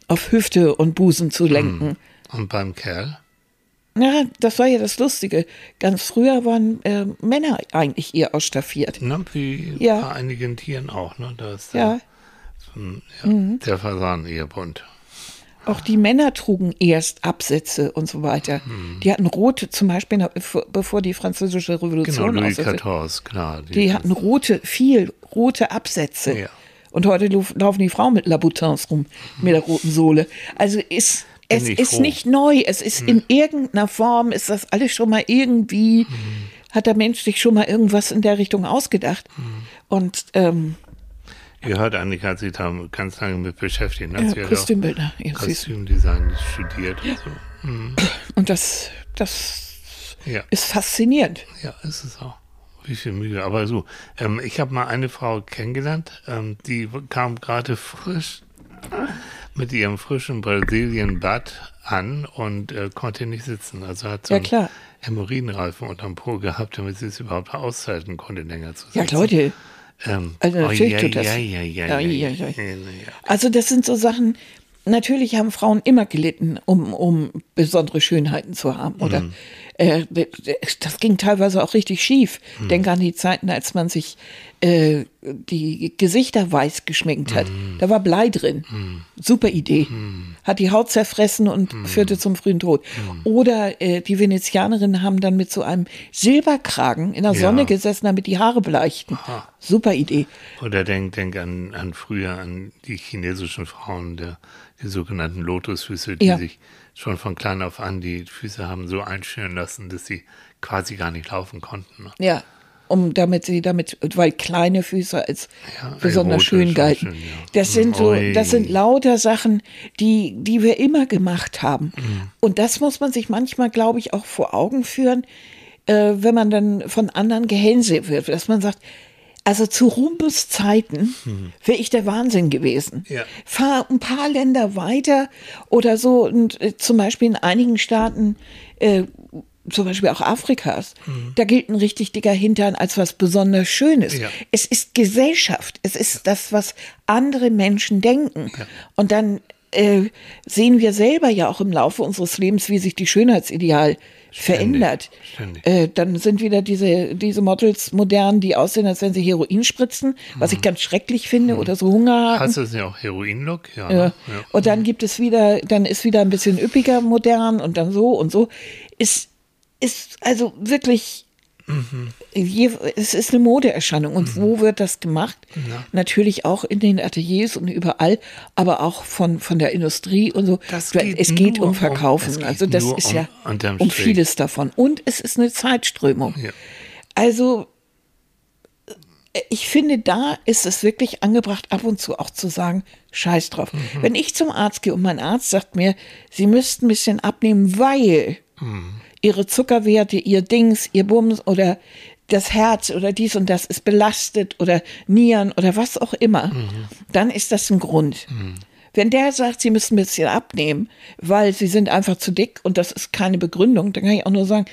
Speaker 2: auf Hüfte und Busen zu lenken.
Speaker 3: Und beim Kerl?
Speaker 2: Ja, das war ja das Lustige. Ganz früher waren äh, Männer eigentlich eher ausstaffiert.
Speaker 3: Ne, wie
Speaker 2: Ja.
Speaker 3: bei einigen Tieren auch. Ne? Da ist
Speaker 2: Ja.
Speaker 3: der, ja, der Fasan eher bunt.
Speaker 2: Auch die Männer trugen erst Absätze und so weiter. Die hatten rote, zum Beispiel, bevor- die französische
Speaker 3: Genau,
Speaker 2: Revolution
Speaker 3: Louis
Speaker 2: aussetzte,
Speaker 3: XIV, klar.
Speaker 2: die hatten rote, viel rote Absätze.
Speaker 3: Ja.
Speaker 2: Und heute laufen die Frauen mit Laboutins rum, mit der roten Sohle. Also ist, es ist
Speaker 3: froh.
Speaker 2: nicht neu. Es ist in irgendeiner Form, ist das alles schon mal irgendwie, hat der Mensch sich schon mal irgendwas in der Richtung ausgedacht. Und ähm,
Speaker 3: Ihr hört, Annika hat sich da ganz lange mit beschäftigt. Ne?
Speaker 2: ja, Kostümbildner. Ja.
Speaker 3: Kostümdesign studiert und so.
Speaker 2: und das, das
Speaker 3: Ja.
Speaker 2: ist faszinierend.
Speaker 3: Ja, ist es auch. Wie viel Mühe. Aber so, ähm, ich habe mal eine Frau kennengelernt, ähm, die kam gerade frisch mit ihrem frischen Brasilien-Bad an und äh, konnte nicht sitzen. Also hat so
Speaker 2: Ja,
Speaker 3: einen
Speaker 2: klar.
Speaker 3: Hämorrhoidenreifen unterm Po gehabt, damit sie es überhaupt aushalten konnte, länger zu sitzen.
Speaker 2: Ja, Leute,
Speaker 3: Ähm,
Speaker 2: Also natürlich
Speaker 3: ja,
Speaker 2: tut das.
Speaker 3: Ja, ja, ja,
Speaker 2: Ja,
Speaker 3: ja.
Speaker 2: Also das sind so Sachen, natürlich haben Frauen immer gelitten, um, um besondere Schönheiten zu haben. Oder
Speaker 3: Mhm.
Speaker 2: äh, das ging teilweise auch richtig schief.
Speaker 3: Mhm.
Speaker 2: Denk an die Zeiten, als man sich äh, die Gesichter weiß geschminkt hat.
Speaker 3: Mhm.
Speaker 2: Da war Blei drin. Super Idee. Hat die Haut zerfressen und
Speaker 3: Mhm.
Speaker 2: führte zum frühen Tod. Oder äh, die Venezianerinnen haben dann mit so einem Silberkragen in der
Speaker 3: Ja.
Speaker 2: Sonne gesessen, damit die Haare bleichten. Super Idee.
Speaker 3: Oder denk, denk an, an früher, an die chinesischen Frauen, der, die sogenannten Lotusfüße, die
Speaker 2: Ja.
Speaker 3: sich schon von klein auf an die Füße haben so einschnüren lassen, dass sie quasi gar nicht laufen konnten. Ne?
Speaker 2: Ja, um damit sie damit, weil kleine Füße als
Speaker 3: Ja,
Speaker 2: besonders schön galten.
Speaker 3: schön, ja.
Speaker 2: Das sind so, das sind lauter Sachen, die, die wir immer gemacht haben.
Speaker 3: Mhm.
Speaker 2: Und das muss man sich manchmal, glaube ich, auch vor Augen führen, äh, wenn man dann von anderen gehänselt wird, dass man sagt, also zu Rumpels Zeiten wäre ich der Wahnsinn gewesen.
Speaker 3: Mhm. Ja.
Speaker 2: Fahr ein paar Länder weiter oder so und äh, zum Beispiel in einigen Staaten äh, zum Beispiel auch Afrikas, da gilt ein richtig dicker Hintern als was besonders Schönes.
Speaker 3: Ja.
Speaker 2: Es ist Gesellschaft, es ist das, was andere Menschen denken. Und dann äh, sehen wir selber ja auch im Laufe unseres Lebens, wie sich die Schönheitsideal verändert.
Speaker 3: ständig.
Speaker 2: Äh, dann sind wieder diese, diese Models modern, die aussehen, als wenn sie Heroin spritzen, was ich ganz schrecklich finde, oder so Hunger haben.
Speaker 3: Hast du es ja auch Heroin-Look? Ja.
Speaker 2: Ja.
Speaker 3: Ne? ja.
Speaker 2: Und dann gibt es wieder, dann ist wieder ein bisschen üppiger modern und dann so und so. Ist, ist also wirklich, je, es ist eine Modeerscheinung. Und wo wird das gemacht? Natürlich auch in den Ateliers und überall, aber auch von, von der Industrie und so.
Speaker 3: Das geht
Speaker 2: es geht um
Speaker 3: um-
Speaker 2: Verkaufen.
Speaker 3: es geht
Speaker 2: also das ist
Speaker 3: um-
Speaker 2: ja um vieles davon. Und es ist eine Zeitströmung.
Speaker 3: Ja.
Speaker 2: Also ich finde, da ist es wirklich angebracht, ab und zu auch zu sagen, scheiß drauf.
Speaker 3: Mhm.
Speaker 2: Wenn ich zum Arzt gehe und mein Arzt sagt mir, Sie müssten ein bisschen abnehmen, weil
Speaker 3: Mhm.
Speaker 2: Ihre Zuckerwerte, Ihr Dings, Ihr Bums oder das Herz oder dies und das ist belastet oder Nieren oder was auch immer,
Speaker 3: Mhm.
Speaker 2: dann ist das ein Grund. Wenn der sagt, Sie müssen ein bisschen abnehmen, weil Sie sind einfach zu dick und das ist keine Begründung, dann kann ich auch nur sagen,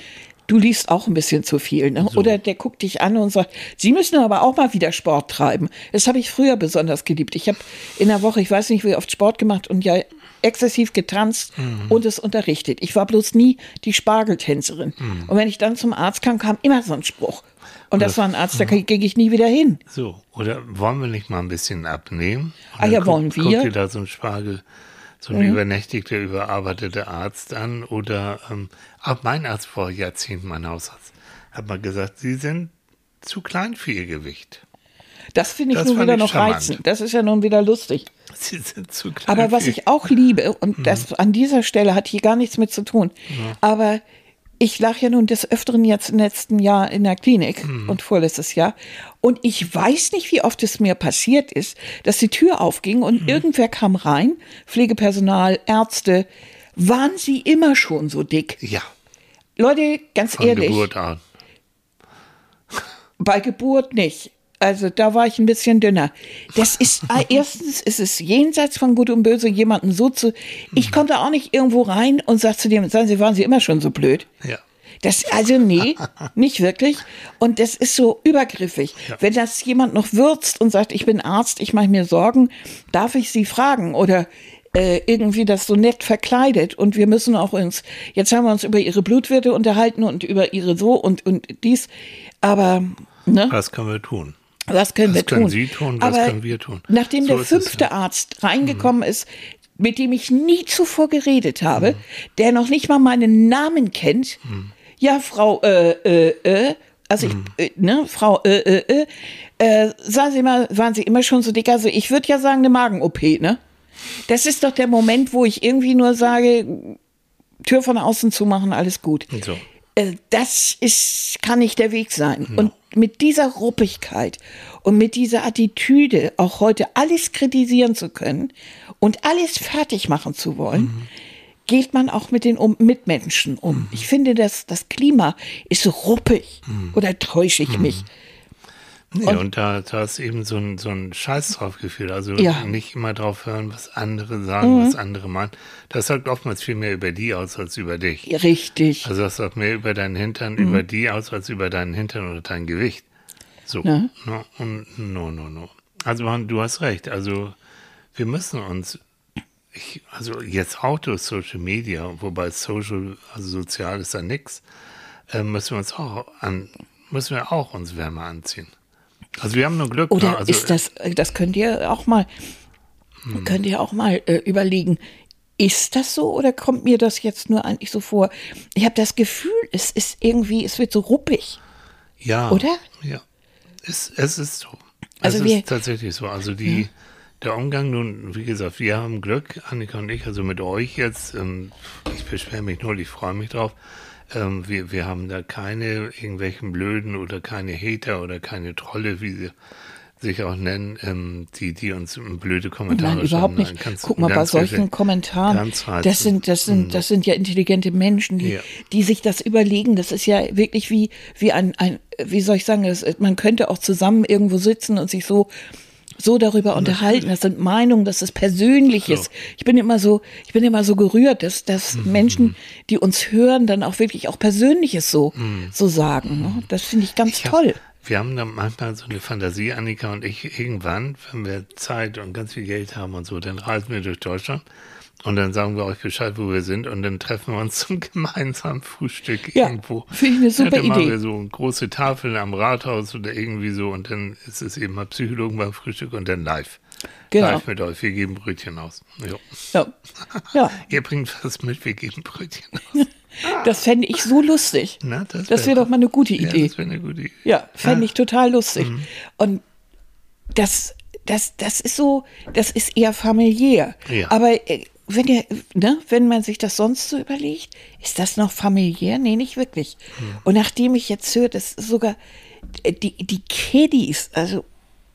Speaker 2: du liest auch ein bisschen zu viel. Ne? Oder der guckt dich an und sagt, Sie müssen aber auch mal wieder Sport treiben. Das habe ich früher besonders geliebt. Ich habe in der Woche, ich weiß nicht, wie oft Sport gemacht und ja exzessiv getanzt und es unterrichtet. Ich war bloß nie die Spargeltänzerin. Und wenn ich dann zum Arzt kam, kam immer so ein Spruch. Und das war ein Arzt, da ging ich nie wieder hin.
Speaker 3: So, oder wollen wir nicht mal ein bisschen abnehmen? Und
Speaker 2: Ah ja, wollen wir? Mhm.
Speaker 3: Guck dir da so ein Spargel, so ein übernächtigter, überarbeiteter Arzt an. Oder ähm, auch mein Arzt vor Jahrzehnten, mein Hausarzt, hat mal gesagt, Sie sind zu klein für Ihr Gewicht.
Speaker 2: Das finde ich
Speaker 3: Das
Speaker 2: nun wieder
Speaker 3: ich
Speaker 2: noch
Speaker 3: charmant.
Speaker 2: reizend. Das ist ja nun wieder lustig.
Speaker 3: Sie sind zu klein.
Speaker 2: Aber was ich auch liebe, und
Speaker 3: Mhm.
Speaker 2: das an dieser Stelle hat hier gar nichts mit zu tun, aber ich lag ja nun des Öfteren jetzt im letzten Jahr in der Klinik
Speaker 3: Mhm.
Speaker 2: und vorletztes Jahr. Und ich weiß nicht, wie oft es mir passiert ist, dass die Tür aufging
Speaker 3: Mhm.
Speaker 2: und irgendwer kam rein, Pflegepersonal, Ärzte. Waren sie immer schon so dick?
Speaker 3: Ja,
Speaker 2: Leute, ganz
Speaker 3: von
Speaker 2: ehrlich,
Speaker 3: Geburt an.
Speaker 2: bei Geburt nicht. Also da war ich ein bisschen dünner. Das ist äh, erstens ist es jenseits von Gut und Böse, jemanden so zu. Ich komme da auch nicht irgendwo rein und sag zu dem, sagen Sie, waren Sie immer schon so blöd?
Speaker 3: Ja.
Speaker 2: Das, also nee, nicht wirklich. Und das ist so übergriffig.
Speaker 3: Ja.
Speaker 2: Wenn das jemand noch würzt und sagt, ich bin Arzt, ich mache mir Sorgen, darf ich Sie fragen? Oder äh, irgendwie das so nett verkleidet. Und wir müssen auch uns, jetzt haben wir uns über Ihre Blutwerte unterhalten und über Ihre so und, und dies. Aber, ne?
Speaker 3: Was können wir tun?
Speaker 2: Was können
Speaker 3: Was
Speaker 2: wir
Speaker 3: können
Speaker 2: tun?
Speaker 3: Sie tun, was
Speaker 2: Aber
Speaker 3: können wir tun?
Speaker 2: Nachdem
Speaker 3: So
Speaker 2: der
Speaker 3: es, Mhm.
Speaker 2: fünfte
Speaker 3: ja.
Speaker 2: Arzt reingekommen ist, mit dem ich nie zuvor geredet habe,
Speaker 3: Mhm.
Speaker 2: der noch nicht mal meinen Namen kennt, ja, Frau, äh, äh, äh, also
Speaker 3: Mhm.
Speaker 2: ich, äh, ne, Frau, äh, äh, äh, äh, sagen Sie mal, waren Sie immer schon so dick? Also ich würde ja sagen, eine Magen-OP, ne? Das ist doch der Moment, wo ich irgendwie nur sage, Tür von außen zumachen, alles gut.
Speaker 3: So.
Speaker 2: Äh, das ist, kann nicht der Weg sein. Und mit dieser Ruppigkeit und mit dieser Attitüde, auch heute alles kritisieren zu können und alles fertig machen zu wollen, geht man auch mit den um Mitmenschen um. Ich finde, das, das Klima ist so ruppig. Oder täusche ich mich?
Speaker 3: Nee, und, da, da ist eben so ein, so ein Scheiß drauf gefühlt. Also
Speaker 2: Ja. Mhm.
Speaker 3: nicht immer drauf hören, was andere sagen, was andere meinen. Das sagt oftmals viel mehr über die aus als über dich.
Speaker 2: Richtig.
Speaker 3: Also das sagt mehr über deinen Hintern,
Speaker 2: Mhm.
Speaker 3: über die aus, als über deinen Hintern oder dein Gewicht. So. No, und no, no, no. Also du hast recht. Also wir müssen uns, ich, also jetzt auch durch Social Media, wobei Social, also sozial ist da nix, äh, müssen wir uns auch an, müssen wir auch uns wärmer anziehen. Also wir haben nur Glück.
Speaker 2: Oder
Speaker 3: ne? also,
Speaker 2: ist das, das könnt ihr auch mal, könnt ihr auch mal äh, überlegen, ist das so oder kommt mir das jetzt nur eigentlich so vor? Ich habe das Gefühl, es ist irgendwie, es wird so ruppig.
Speaker 3: Ja.
Speaker 2: Oder?
Speaker 3: Ja. Es, es ist so.
Speaker 2: Also
Speaker 3: es
Speaker 2: wir-
Speaker 3: ist tatsächlich so. Also die, der Umgang nun, wie gesagt, wir haben Glück, Annika und ich, also mit euch jetzt, ähm, ich beschwere mich null, ich freue mich drauf. Ähm, wir, wir haben da keine irgendwelchen Blöden oder keine Hater oder keine Trolle, wie sie sich auch nennen, ähm, die, die uns blöde Kommentare
Speaker 2: Nein, überhaupt
Speaker 3: schreiben.
Speaker 2: nicht.
Speaker 3: Ganz-
Speaker 2: Guck mal, bei solchen Kommentaren, das sind, das sind, das sind ja intelligente Menschen, die,
Speaker 3: Ja.
Speaker 2: die sich das überlegen. Das ist ja wirklich wie, wie ein, ein, wie soll ich sagen, das, man könnte auch zusammen irgendwo sitzen und sich so, so darüber unterhalten. Das sind Meinungen, das ist Persönliches. Ich bin immer so, ich bin immer so gerührt, dass, dass
Speaker 3: Mhm.
Speaker 2: Menschen, die uns hören, dann auch wirklich auch Persönliches so, so sagen. ne? Das finde ich ganz
Speaker 3: Mhm. Ja,
Speaker 2: toll.
Speaker 3: Wir haben da manchmal so eine Fantasie, Annika und ich, irgendwann, wenn wir Zeit und ganz viel Geld haben und so, dann reisen wir durch Deutschland und dann sagen wir euch Bescheid, wo wir sind und dann treffen wir uns zum gemeinsamen Frühstück
Speaker 2: Ja,
Speaker 3: irgendwo.
Speaker 2: finde ich eine super
Speaker 3: dann machen
Speaker 2: Idee.
Speaker 3: wir so eine große Tafel am Rathaus oder irgendwie so und dann ist es eben mal Psychologen beim Frühstück und dann live.
Speaker 2: Genau.
Speaker 3: Live mit euch. Wir geben Brötchen aus. Jo.
Speaker 2: Ja. ja,
Speaker 3: Ihr bringt was mit, wir geben Brötchen aus.
Speaker 2: das fände ich so lustig.
Speaker 3: Na,
Speaker 2: Das
Speaker 3: wär-
Speaker 2: wäre doch mal eine gute
Speaker 3: Ja,
Speaker 2: Idee.
Speaker 3: das wäre eine gute Idee.
Speaker 2: Ja, fände ich total lustig.
Speaker 3: Mhm.
Speaker 2: Und das, das, das ist so, das ist eher familiär.
Speaker 3: Ja.
Speaker 2: Aber äh, wenn ihr, ne, wenn man sich das sonst so überlegt, ist das noch familiär? Nee, nicht wirklich.
Speaker 3: Mhm.
Speaker 2: Und nachdem ich jetzt höre, dass sogar die, die Kiddies, also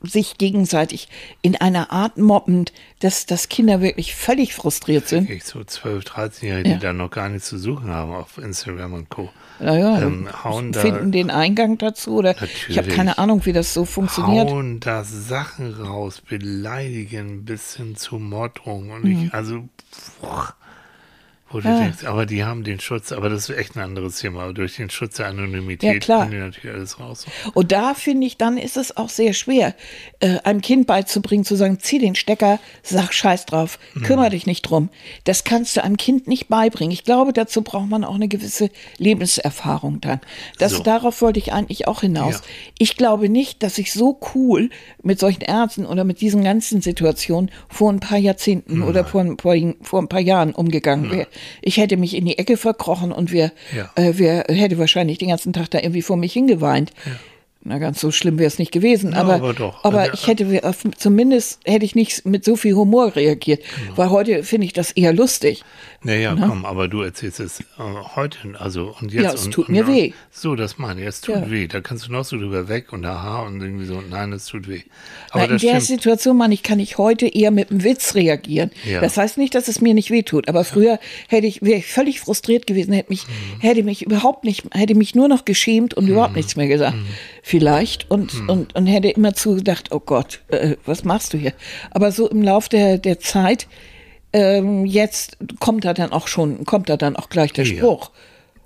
Speaker 2: sich gegenseitig in einer Art mobbend, dass, dass Kinder wirklich völlig frustriert sind.
Speaker 3: Ich so 12, 13-Jährige,
Speaker 2: Ja.
Speaker 3: die da noch gar nichts zu suchen haben auf Instagram und Co.
Speaker 2: Naja,
Speaker 3: ähm, hauen da-
Speaker 2: finden den Eingang dazu oder ich habe
Speaker 3: Natürlich.
Speaker 2: keine Ahnung, wie das so funktioniert.
Speaker 3: Hauen da Sachen raus, beleidigen bis hin zu Morddrohungen. Und
Speaker 2: Mhm.
Speaker 3: ich, also, boah, wo du
Speaker 2: Ja.
Speaker 3: denkst, aber die haben den Schutz, aber das ist echt ein anderes Thema. Aber durch den Schutz der Anonymität
Speaker 2: Ja, klar.
Speaker 3: können die natürlich alles raus.
Speaker 2: Und da finde ich, dann ist es auch sehr schwer, äh, einem Kind beizubringen, zu sagen, zieh den Stecker, sag Scheiß drauf,
Speaker 3: Mhm.
Speaker 2: kümmere dich nicht drum. Das kannst du einem Kind nicht beibringen. Ich glaube, dazu braucht man auch eine gewisse Lebenserfahrung dann. Das,
Speaker 3: So.
Speaker 2: Darauf wollte ich eigentlich auch hinaus.
Speaker 3: Ja.
Speaker 2: Ich glaube nicht, dass ich so cool mit solchen Ärzten oder mit diesen ganzen Situationen vor ein paar Jahrzehnten oder vor ein, vor ein paar Jahren umgegangen wäre. Ich hätte mich in die Ecke verkrochen und wir,
Speaker 3: Ja.
Speaker 2: äh, wir hätte wahrscheinlich den ganzen Tag da irgendwie vor mich hingeweint. Na, ganz so schlimm wäre es nicht gewesen, aber,
Speaker 3: aber doch.
Speaker 2: aber
Speaker 3: Also,
Speaker 2: ich hätte auf- zumindest hätte ich nicht mit so viel Humor reagiert,
Speaker 3: Genau.
Speaker 2: weil heute finde ich das eher lustig.
Speaker 3: Naja, komm, aber du erzählst es äh, heute, also und jetzt.
Speaker 2: Ja, es
Speaker 3: und,
Speaker 2: tut
Speaker 3: und,
Speaker 2: mir weh.
Speaker 3: So, das meine ich, es tut
Speaker 2: Ja.
Speaker 3: weh. Da kannst du noch so drüber weg und aha und irgendwie so, nein, es tut weh.
Speaker 2: Na,
Speaker 3: Aber
Speaker 2: in
Speaker 3: das
Speaker 2: der
Speaker 3: stimmt.
Speaker 2: Situation, meine ich, kann ich heute eher mit einem Witz reagieren.
Speaker 3: Ja.
Speaker 2: Das heißt nicht, dass es mir nicht wehtut, aber früher hätte ich, wäre ich völlig frustriert gewesen, hätte mich,
Speaker 3: Mhm.
Speaker 2: hätte mich überhaupt nicht, hätte mich nur noch geschämt und überhaupt nichts mehr gesagt.
Speaker 3: Mhm.
Speaker 2: Vielleicht und, und, und hätte immer zu gedacht, oh Gott, äh, was machst du hier? Aber so im Lauf der, der Zeit, ähm, jetzt kommt da dann auch schon, kommt da dann auch gleich der
Speaker 3: Ja.
Speaker 2: Spruch.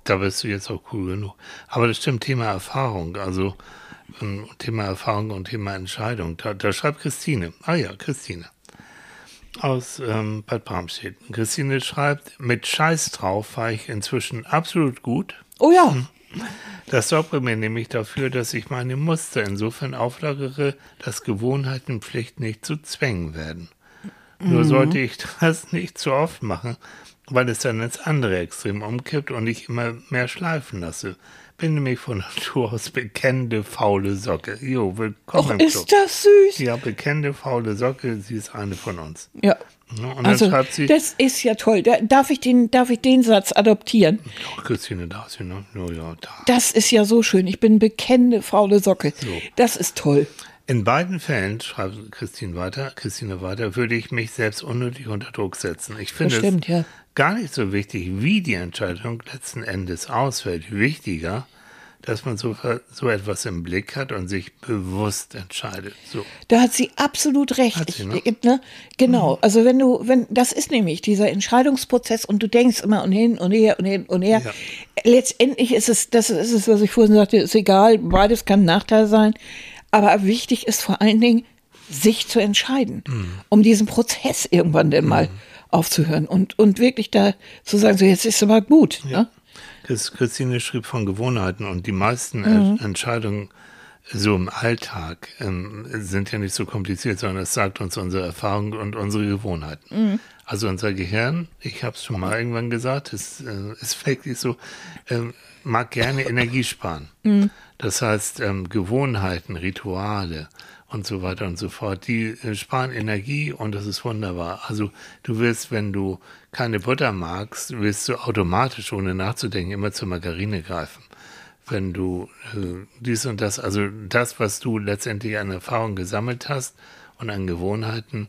Speaker 3: Da bist du jetzt auch cool genug. Aber das stimmt, Thema Erfahrung, also ähm, Thema Erfahrung und Thema Entscheidung. Da, da schreibt Christine. Ah ja, Christine. Aus ähm, Bad Bramstedt. Christine schreibt, mit Scheiß drauf fahre ich inzwischen absolut gut.
Speaker 2: Oh ja,
Speaker 3: Das sorgt mir nämlich dafür, dass ich meine Muster insofern auflagere, dass Gewohnheiten Pflicht nicht zu Zwängen werden. Nur sollte ich das nicht zu oft machen, weil es dann ins andere Extrem umkippt und ich immer mehr schleifen lasse. Bin nämlich von Natur aus bekennende faule Socke. Jo, willkommen
Speaker 2: Och,
Speaker 3: im Club.
Speaker 2: ist das süß.
Speaker 3: Ja, bekennende faule Socke, sie ist eine von uns.
Speaker 2: Ja.
Speaker 3: Ja, Und
Speaker 2: Also,
Speaker 3: sie,
Speaker 2: das ist ja toll. Da, darf, ich den, darf ich den Satz adoptieren?
Speaker 3: Ach, Christine, da ist sie, ne? Ja, ja, da.
Speaker 2: Das ist ja so schön. Ich bin bekennende faule Socke. Das ist toll.
Speaker 3: In beiden Fällen, schreibt Christine weiter, Christine weiter, würde ich mich selbst unnötig unter Druck setzen. Ich finde
Speaker 2: stimmt,
Speaker 3: es
Speaker 2: ja.
Speaker 3: gar nicht so wichtig, wie die Entscheidung letzten Endes ausfällt. Wichtiger, dass man so, so etwas im Blick hat und sich bewusst entscheidet. So.
Speaker 2: Da hat sie absolut recht.
Speaker 3: Hat sie,
Speaker 2: ich,
Speaker 3: ne?
Speaker 2: ne? Genau. Also wenn du, wenn, das ist nämlich dieser Entscheidungsprozess und du denkst immer und hin und her und hin und her.
Speaker 3: Ja.
Speaker 2: Letztendlich ist es, das ist es, was ich vorhin sagte, ist egal, beides kann ein Nachteil sein. Aber wichtig ist vor allen Dingen, sich zu entscheiden,
Speaker 3: Mhm.
Speaker 2: um diesen Prozess irgendwann denn mal aufzuhören und, und wirklich da zu sagen, so jetzt ist es aber gut. Ne?
Speaker 3: Chris- Christine schrieb von Gewohnheiten und die meisten
Speaker 2: Mhm.
Speaker 3: En- Entscheidungen so im Alltag ähm, sind ja nicht so kompliziert, sondern es sagt uns unsere Erfahrung und unsere Gewohnheiten.
Speaker 2: Mhm.
Speaker 3: Also unser Gehirn, ich habe es schon mal irgendwann gesagt, es äh, ist wirklich so, ähm, mag gerne Energie sparen.
Speaker 2: Mhm.
Speaker 3: Das heißt, ähm, Gewohnheiten, Rituale und so weiter und so fort, die äh, sparen Energie und das ist wunderbar. Also du wirst, wenn du keine Butter magst, wirst du automatisch, ohne nachzudenken, immer zur Margarine greifen. Wenn du äh, dies und das, also das, was du letztendlich an Erfahrung gesammelt hast und an Gewohnheiten,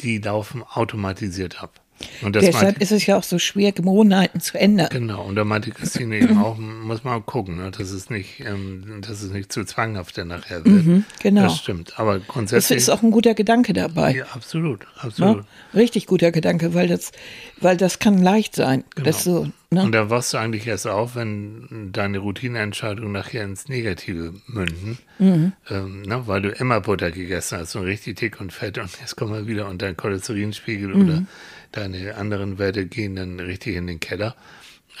Speaker 3: die laufen automatisiert ab. Und das
Speaker 2: Deshalb
Speaker 3: meinte-
Speaker 2: ist es ja auch so schwer, Gewohnheiten zu ändern.
Speaker 3: Genau, und da meinte Christine eben auch, muss man gucken, ne, dass es nicht, ähm, dass es nicht zu zwanghaft dann nachher wird.
Speaker 2: genau.
Speaker 3: Das stimmt. Aber
Speaker 2: Das
Speaker 3: grundsätzlich.
Speaker 2: ist auch ein guter Gedanke dabei.
Speaker 3: ja, absolut,
Speaker 2: Ne?
Speaker 3: absolut.
Speaker 2: Richtig guter Gedanke, weil das, weil das kann leicht sein. Das so, ne?
Speaker 3: Und da wachst du eigentlich erst auf, wenn deine Routineentscheidungen nachher ins Negative münden.
Speaker 2: Mhm.
Speaker 3: Ähm, ne, weil du immer Butter gegessen hast und richtig dick und fett und jetzt kommen wir wieder und dein Cholesterinspiegel
Speaker 2: Mhm.
Speaker 3: oder deine anderen Werte gehen dann richtig in den Keller.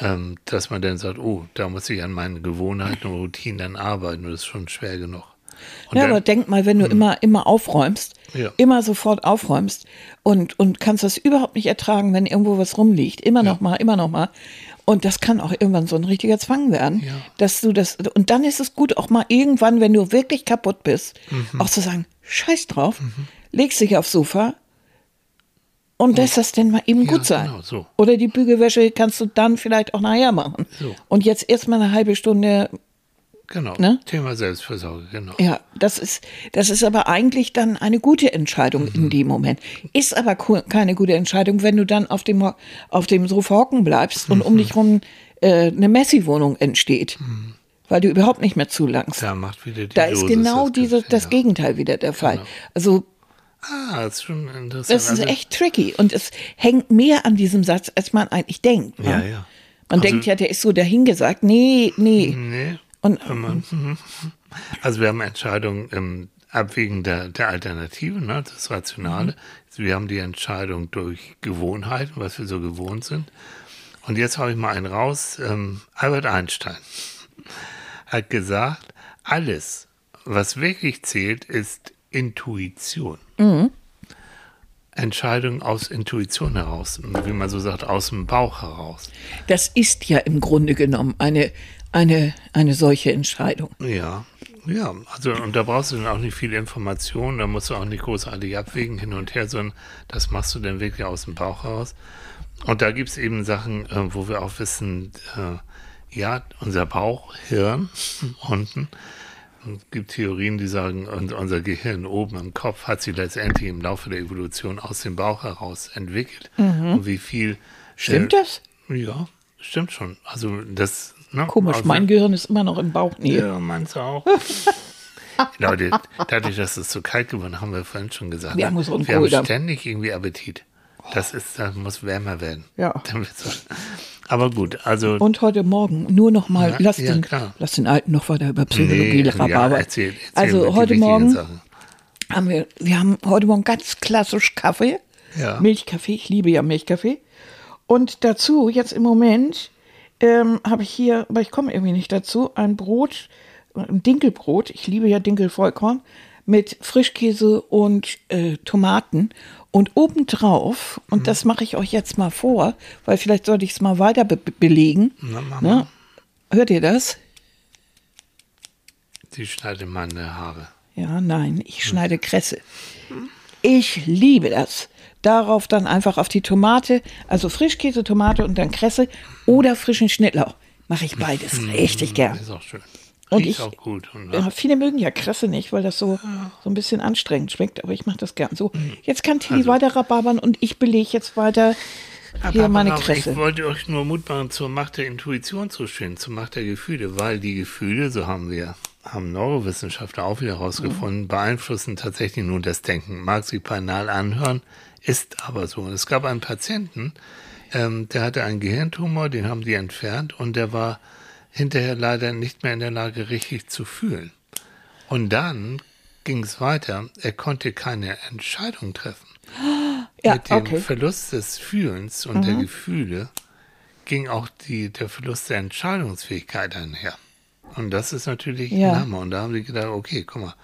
Speaker 3: Ähm, dass man dann sagt, oh, da muss ich an meinen Gewohnheiten und Routinen dann arbeiten das ist schon schwer genug. Und
Speaker 2: Ja,
Speaker 3: dann-
Speaker 2: aber denk mal, wenn du immer, immer aufräumst,
Speaker 3: Ja.
Speaker 2: immer sofort aufräumst und, und kannst das überhaupt nicht ertragen, wenn irgendwo was rumliegt, immer noch mal, immer noch mal. Und das kann auch irgendwann so ein richtiger Zwang werden,
Speaker 3: Ja.
Speaker 2: dass du das, und dann ist es gut, auch mal irgendwann, wenn du wirklich kaputt bist,
Speaker 3: Mhm.
Speaker 2: auch zu sagen, scheiß drauf, legst dich aufs Sofa und lässt das denn mal eben
Speaker 3: Ja,
Speaker 2: gut sein.
Speaker 3: genau, so.
Speaker 2: Oder die Bügelwäsche kannst du dann vielleicht auch nachher machen.
Speaker 3: So.
Speaker 2: Und jetzt erstmal eine halbe Stunde
Speaker 3: Genau,
Speaker 2: Ne?
Speaker 3: Thema Selbstversorge, genau.
Speaker 2: ja, das ist, das ist aber eigentlich dann eine gute Entscheidung in dem Moment. Ist aber keine gute Entscheidung, wenn du dann auf dem, auf dem Sofa hocken bleibst und um dich rum äh, eine Messi-Wohnung entsteht, weil du überhaupt nicht mehr zulangst.
Speaker 3: Da macht wieder die
Speaker 2: Da ist
Speaker 3: Dosis
Speaker 2: genau
Speaker 3: das
Speaker 2: diese,
Speaker 3: Gift,
Speaker 2: das
Speaker 3: ja.
Speaker 2: Gegenteil wieder der Fall.
Speaker 3: Genau.
Speaker 2: Also
Speaker 3: Ah, das ist schon interessant.
Speaker 2: das ist
Speaker 3: Also-
Speaker 2: echt tricky und es hängt mehr an diesem Satz, als man eigentlich denkt. ne?
Speaker 3: Ja, ja.
Speaker 2: Man
Speaker 3: Also-
Speaker 2: denkt ja, der ist so dahingesagt. Nee, nee.
Speaker 3: Nee.
Speaker 2: Und
Speaker 3: mhm. Also wir haben Entscheidungen im Abwägen der, der Alternative, ne, das Rationale. Also wir haben die Entscheidung durch Gewohnheiten, was wir so gewohnt sind. Und jetzt habe ich mal einen raus. Ähm, Albert Einstein hat gesagt, alles, was wirklich zählt, ist Intuition. Entscheidung aus Intuition heraus, wie man so sagt, aus dem Bauch heraus.
Speaker 2: das ist ja im Grunde genommen eine, eine, eine solche Entscheidung.
Speaker 3: Ja, Ja, also und da brauchst du dann auch nicht viel Information, da musst du auch nicht großartig abwägen hin und her, sondern das machst du dann wirklich aus dem Bauch raus. Und da gibt es eben Sachen, äh, wo wir auch wissen, äh, ja, unser Bauchhirn unten, es gibt Theorien, die sagen, unser Gehirn oben im Kopf hat sich letztendlich im Laufe der Evolution aus dem Bauch heraus entwickelt.
Speaker 2: Mhm.
Speaker 3: Und wie viel.
Speaker 2: Stimmt äh, das?
Speaker 3: Ja, stimmt schon. Also das.
Speaker 2: Ne, Komisch, also, mein Gehirn ist immer noch im Bauch.
Speaker 3: Nee. Ja, meins auch. Leute, dadurch, dass es so kalt geworden ist, haben wir vorhin schon gesagt, wir, ne? haben, wir haben ständig irgendwie Appetit. Das ist, das muss wärmer werden.
Speaker 2: Ja.
Speaker 3: Aber gut, also.
Speaker 2: Und heute Morgen, nur noch mal, ja, lass, ja, den, lass den Alten noch weiter über Psychologie nee. Ja, erzähl, erzähl also heute Morgen haben wir, wir haben heute Morgen ganz klassisch Kaffee. Ja. Milchkaffee, ich liebe ja Milchkaffee. Und dazu, jetzt im Moment, ähm, habe ich hier, aber ich komme irgendwie nicht dazu, ein Brot, ein Dinkelbrot. Ich liebe ja Dinkelvollkorn mit Frischkäse und äh, Tomaten. Und obendrauf, und mhm. das mache ich euch jetzt mal vor, weil vielleicht sollte ich es mal weiter be belegen. Na, ne? Hört ihr das?
Speaker 3: Sie schneidet meine Haare.
Speaker 2: Ja, nein, ich hm. schneide Kresse. Ich liebe das. Darauf dann einfach auf die Tomate, also Frischkäse, Tomate und dann Kresse oder frischen Schnittlauch. Mache ich beides hm, richtig gern.
Speaker 3: Ist auch schön.
Speaker 2: Und ich, auch gut. Und, ja, viele mögen ja Kresse nicht, weil das so, so ein bisschen anstrengend schmeckt, aber ich mache das gern. So, hm. jetzt kann Tilly also, weiter rababern und ich belege jetzt weiter hier meine Kresse.
Speaker 3: Ich wollte euch nur Mut machen zur Macht der Intuition zu stehen, zur Macht der Gefühle, weil die Gefühle, so haben wir, haben Neurowissenschaftler auch wieder herausgefunden, mhm. beeinflussen tatsächlich nur das Denken. Mag sich banal anhören, ist aber so. Und es gab einen Patienten, ähm, der hatte einen Gehirntumor, den haben die entfernt und der war hinterher leider nicht mehr in der Lage, richtig zu fühlen. Und dann ging es weiter. Er konnte keine Entscheidung treffen. Ja, Mit dem okay. Verlust des Fühlens und mhm. der Gefühle ging auch die, der Verlust der Entscheidungsfähigkeit einher. Und das ist natürlich ja. ein Hammer. Und da haben die gedacht, okay, guck mal.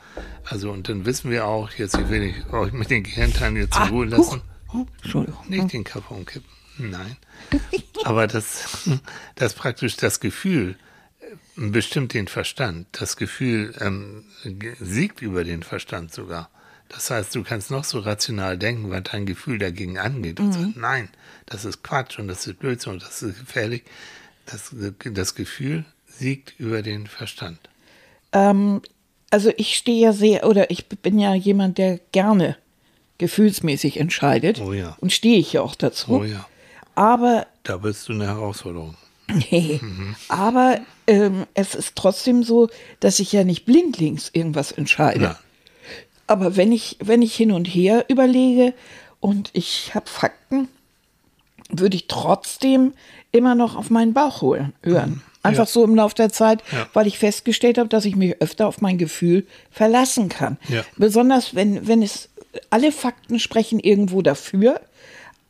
Speaker 3: Also, und dann wissen wir auch, jetzt will ich euch mit den Gehirnteilen jetzt zur ah, Ruhe lassen. Huch. Entschuldigung. Nicht den Kaffee umkippen. Nein. Aber das, das praktisch das Gefühl äh, bestimmt den Verstand. Das Gefühl ähm, siegt über den Verstand sogar. Das heißt, du kannst noch so rational denken, weil dein Gefühl dagegen angeht und mhm. sagt, nein, das ist Quatsch und das ist Blödsinn und das ist gefährlich. Das, das Gefühl siegt über den Verstand.
Speaker 2: Ähm, also ich stehe ja sehr, oder ich bin ja jemand, der gerne gefühlsmäßig entscheidet.
Speaker 3: Oh ja.
Speaker 2: Und stehe ich ja auch dazu.
Speaker 3: Oh ja.
Speaker 2: Aber.
Speaker 3: Da bist du eine Herausforderung.
Speaker 2: Nee. Mhm. Aber ähm, es ist trotzdem so, dass ich ja nicht blindlings irgendwas entscheide. Ja. Aber wenn ich, wenn ich hin und her überlege und ich habe Fakten, würde ich trotzdem immer noch auf meinen Bauch holen, hören. Mhm. Einfach ja. so im Laufe der Zeit, ja. weil ich festgestellt habe, dass ich mich öfter auf mein Gefühl verlassen kann. Besonders wenn, wenn es alle Fakten sprechen irgendwo dafür,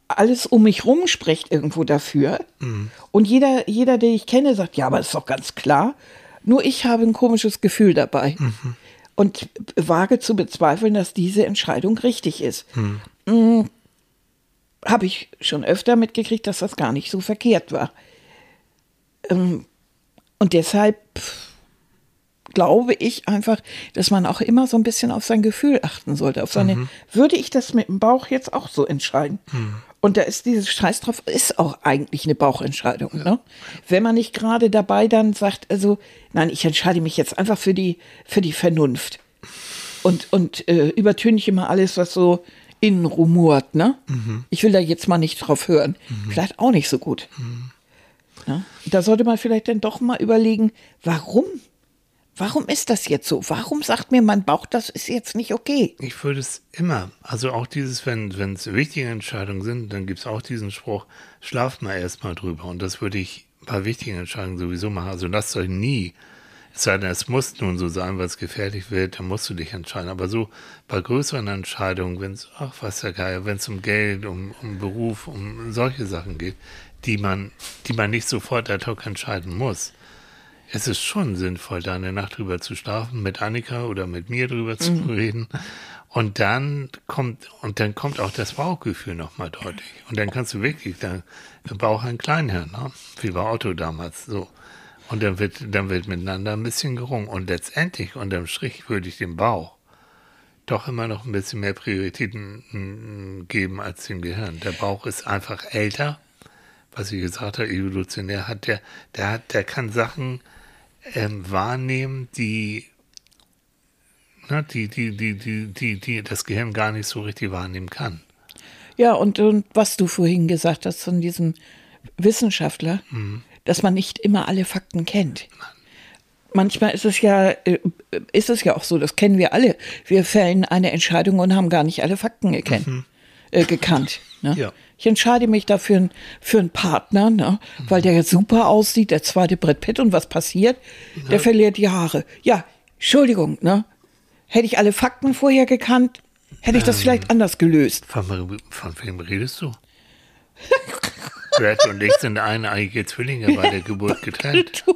Speaker 2: alles um mich rum spricht irgendwo dafür. Mhm. Und jeder, jeder, den ich kenne, sagt, ja, aber das ist doch ganz klar. Nur ich habe ein komisches Gefühl dabei. Mhm. Und wage zu bezweifeln, dass diese Entscheidung richtig ist. Mhm. mhm. Habe ich schon öfter mitgekriegt, dass das gar nicht so verkehrt war. Ähm, und deshalb glaube ich einfach, dass man auch immer so ein bisschen auf sein Gefühl achten sollte. Auf seine, mhm. würde ich das mit dem Bauch jetzt auch so entscheiden? Mhm. Und da ist dieses Scheiß drauf, ist auch eigentlich eine Bauchentscheidung. Ja. Ne? Wenn man nicht gerade dabei dann sagt, also, nein, ich entscheide mich jetzt einfach für die, für die Vernunft. Und, und äh, übertöne ich immer alles, was so innen rumort. Ne? Mhm. Ich will da jetzt mal nicht drauf hören. Mhm. Vielleicht auch nicht so gut. Mhm. Ne? Da sollte man vielleicht dann doch mal überlegen, warum? Warum ist das jetzt so? Warum sagt mir mein Bauch, das ist jetzt nicht okay?
Speaker 3: Ich würde es immer, also auch dieses, wenn es wichtige Entscheidungen sind, dann gibt es auch diesen Spruch, schlaft mal erstmal drüber. Und das würde ich bei wichtigen Entscheidungen sowieso machen. Also lasst euch nie, es sei denn, es muss nun so sein, weil es gefährlich wird, dann musst du dich entscheiden. Aber so bei größeren Entscheidungen, wenn es, ach was der Geier, wenn es um Geld, um, um Beruf, um solche Sachen geht, die man, die man nicht sofort ad hoc entscheiden muss. Es ist schon sinnvoll, da eine Nacht drüber zu schlafen, mit Annika oder mit mir drüber zu mhm. reden. Und dann kommt, und dann kommt auch das Bauchgefühl nochmal deutlich. Und dann kannst du wirklich, der Bauch ein Kleinhirn, ne? wie bei Otto damals, so. Und dann wird, dann wird miteinander ein bisschen gerungen. Und letztendlich, unterm Strich, würde ich dem Bauch doch immer noch ein bisschen mehr Prioritäten mm, geben als dem Gehirn. Der Bauch ist einfach älter, was ich gesagt habe, evolutionär hat der, der hat, der kann Sachen ähm, wahrnehmen, die, ne, die, die, die, die, die, die das Gehirn gar nicht so richtig wahrnehmen kann.
Speaker 2: Ja, und, und was du vorhin gesagt hast von diesem Wissenschaftler,
Speaker 3: Mhm.
Speaker 2: dass man nicht immer alle Fakten kennt. Manchmal ist es ja, äh, ist es ja auch so, das kennen wir alle. Wir fällen eine Entscheidung und haben gar nicht alle Fakten gekannt. Äh, gekannt ne?
Speaker 3: Ja.
Speaker 2: Ich entscheide mich dafür für einen Partner, ne? weil der jetzt super aussieht, der zweite Brett Pitt und was passiert? Der verliert die Haare. Ja, Entschuldigung, ne? Hätte ich alle Fakten vorher gekannt, hätte ich das vielleicht anders gelöst.
Speaker 3: Von, von wem redest du? Brad und ich sind eineige Zwillinge bei der Geburt getrennt.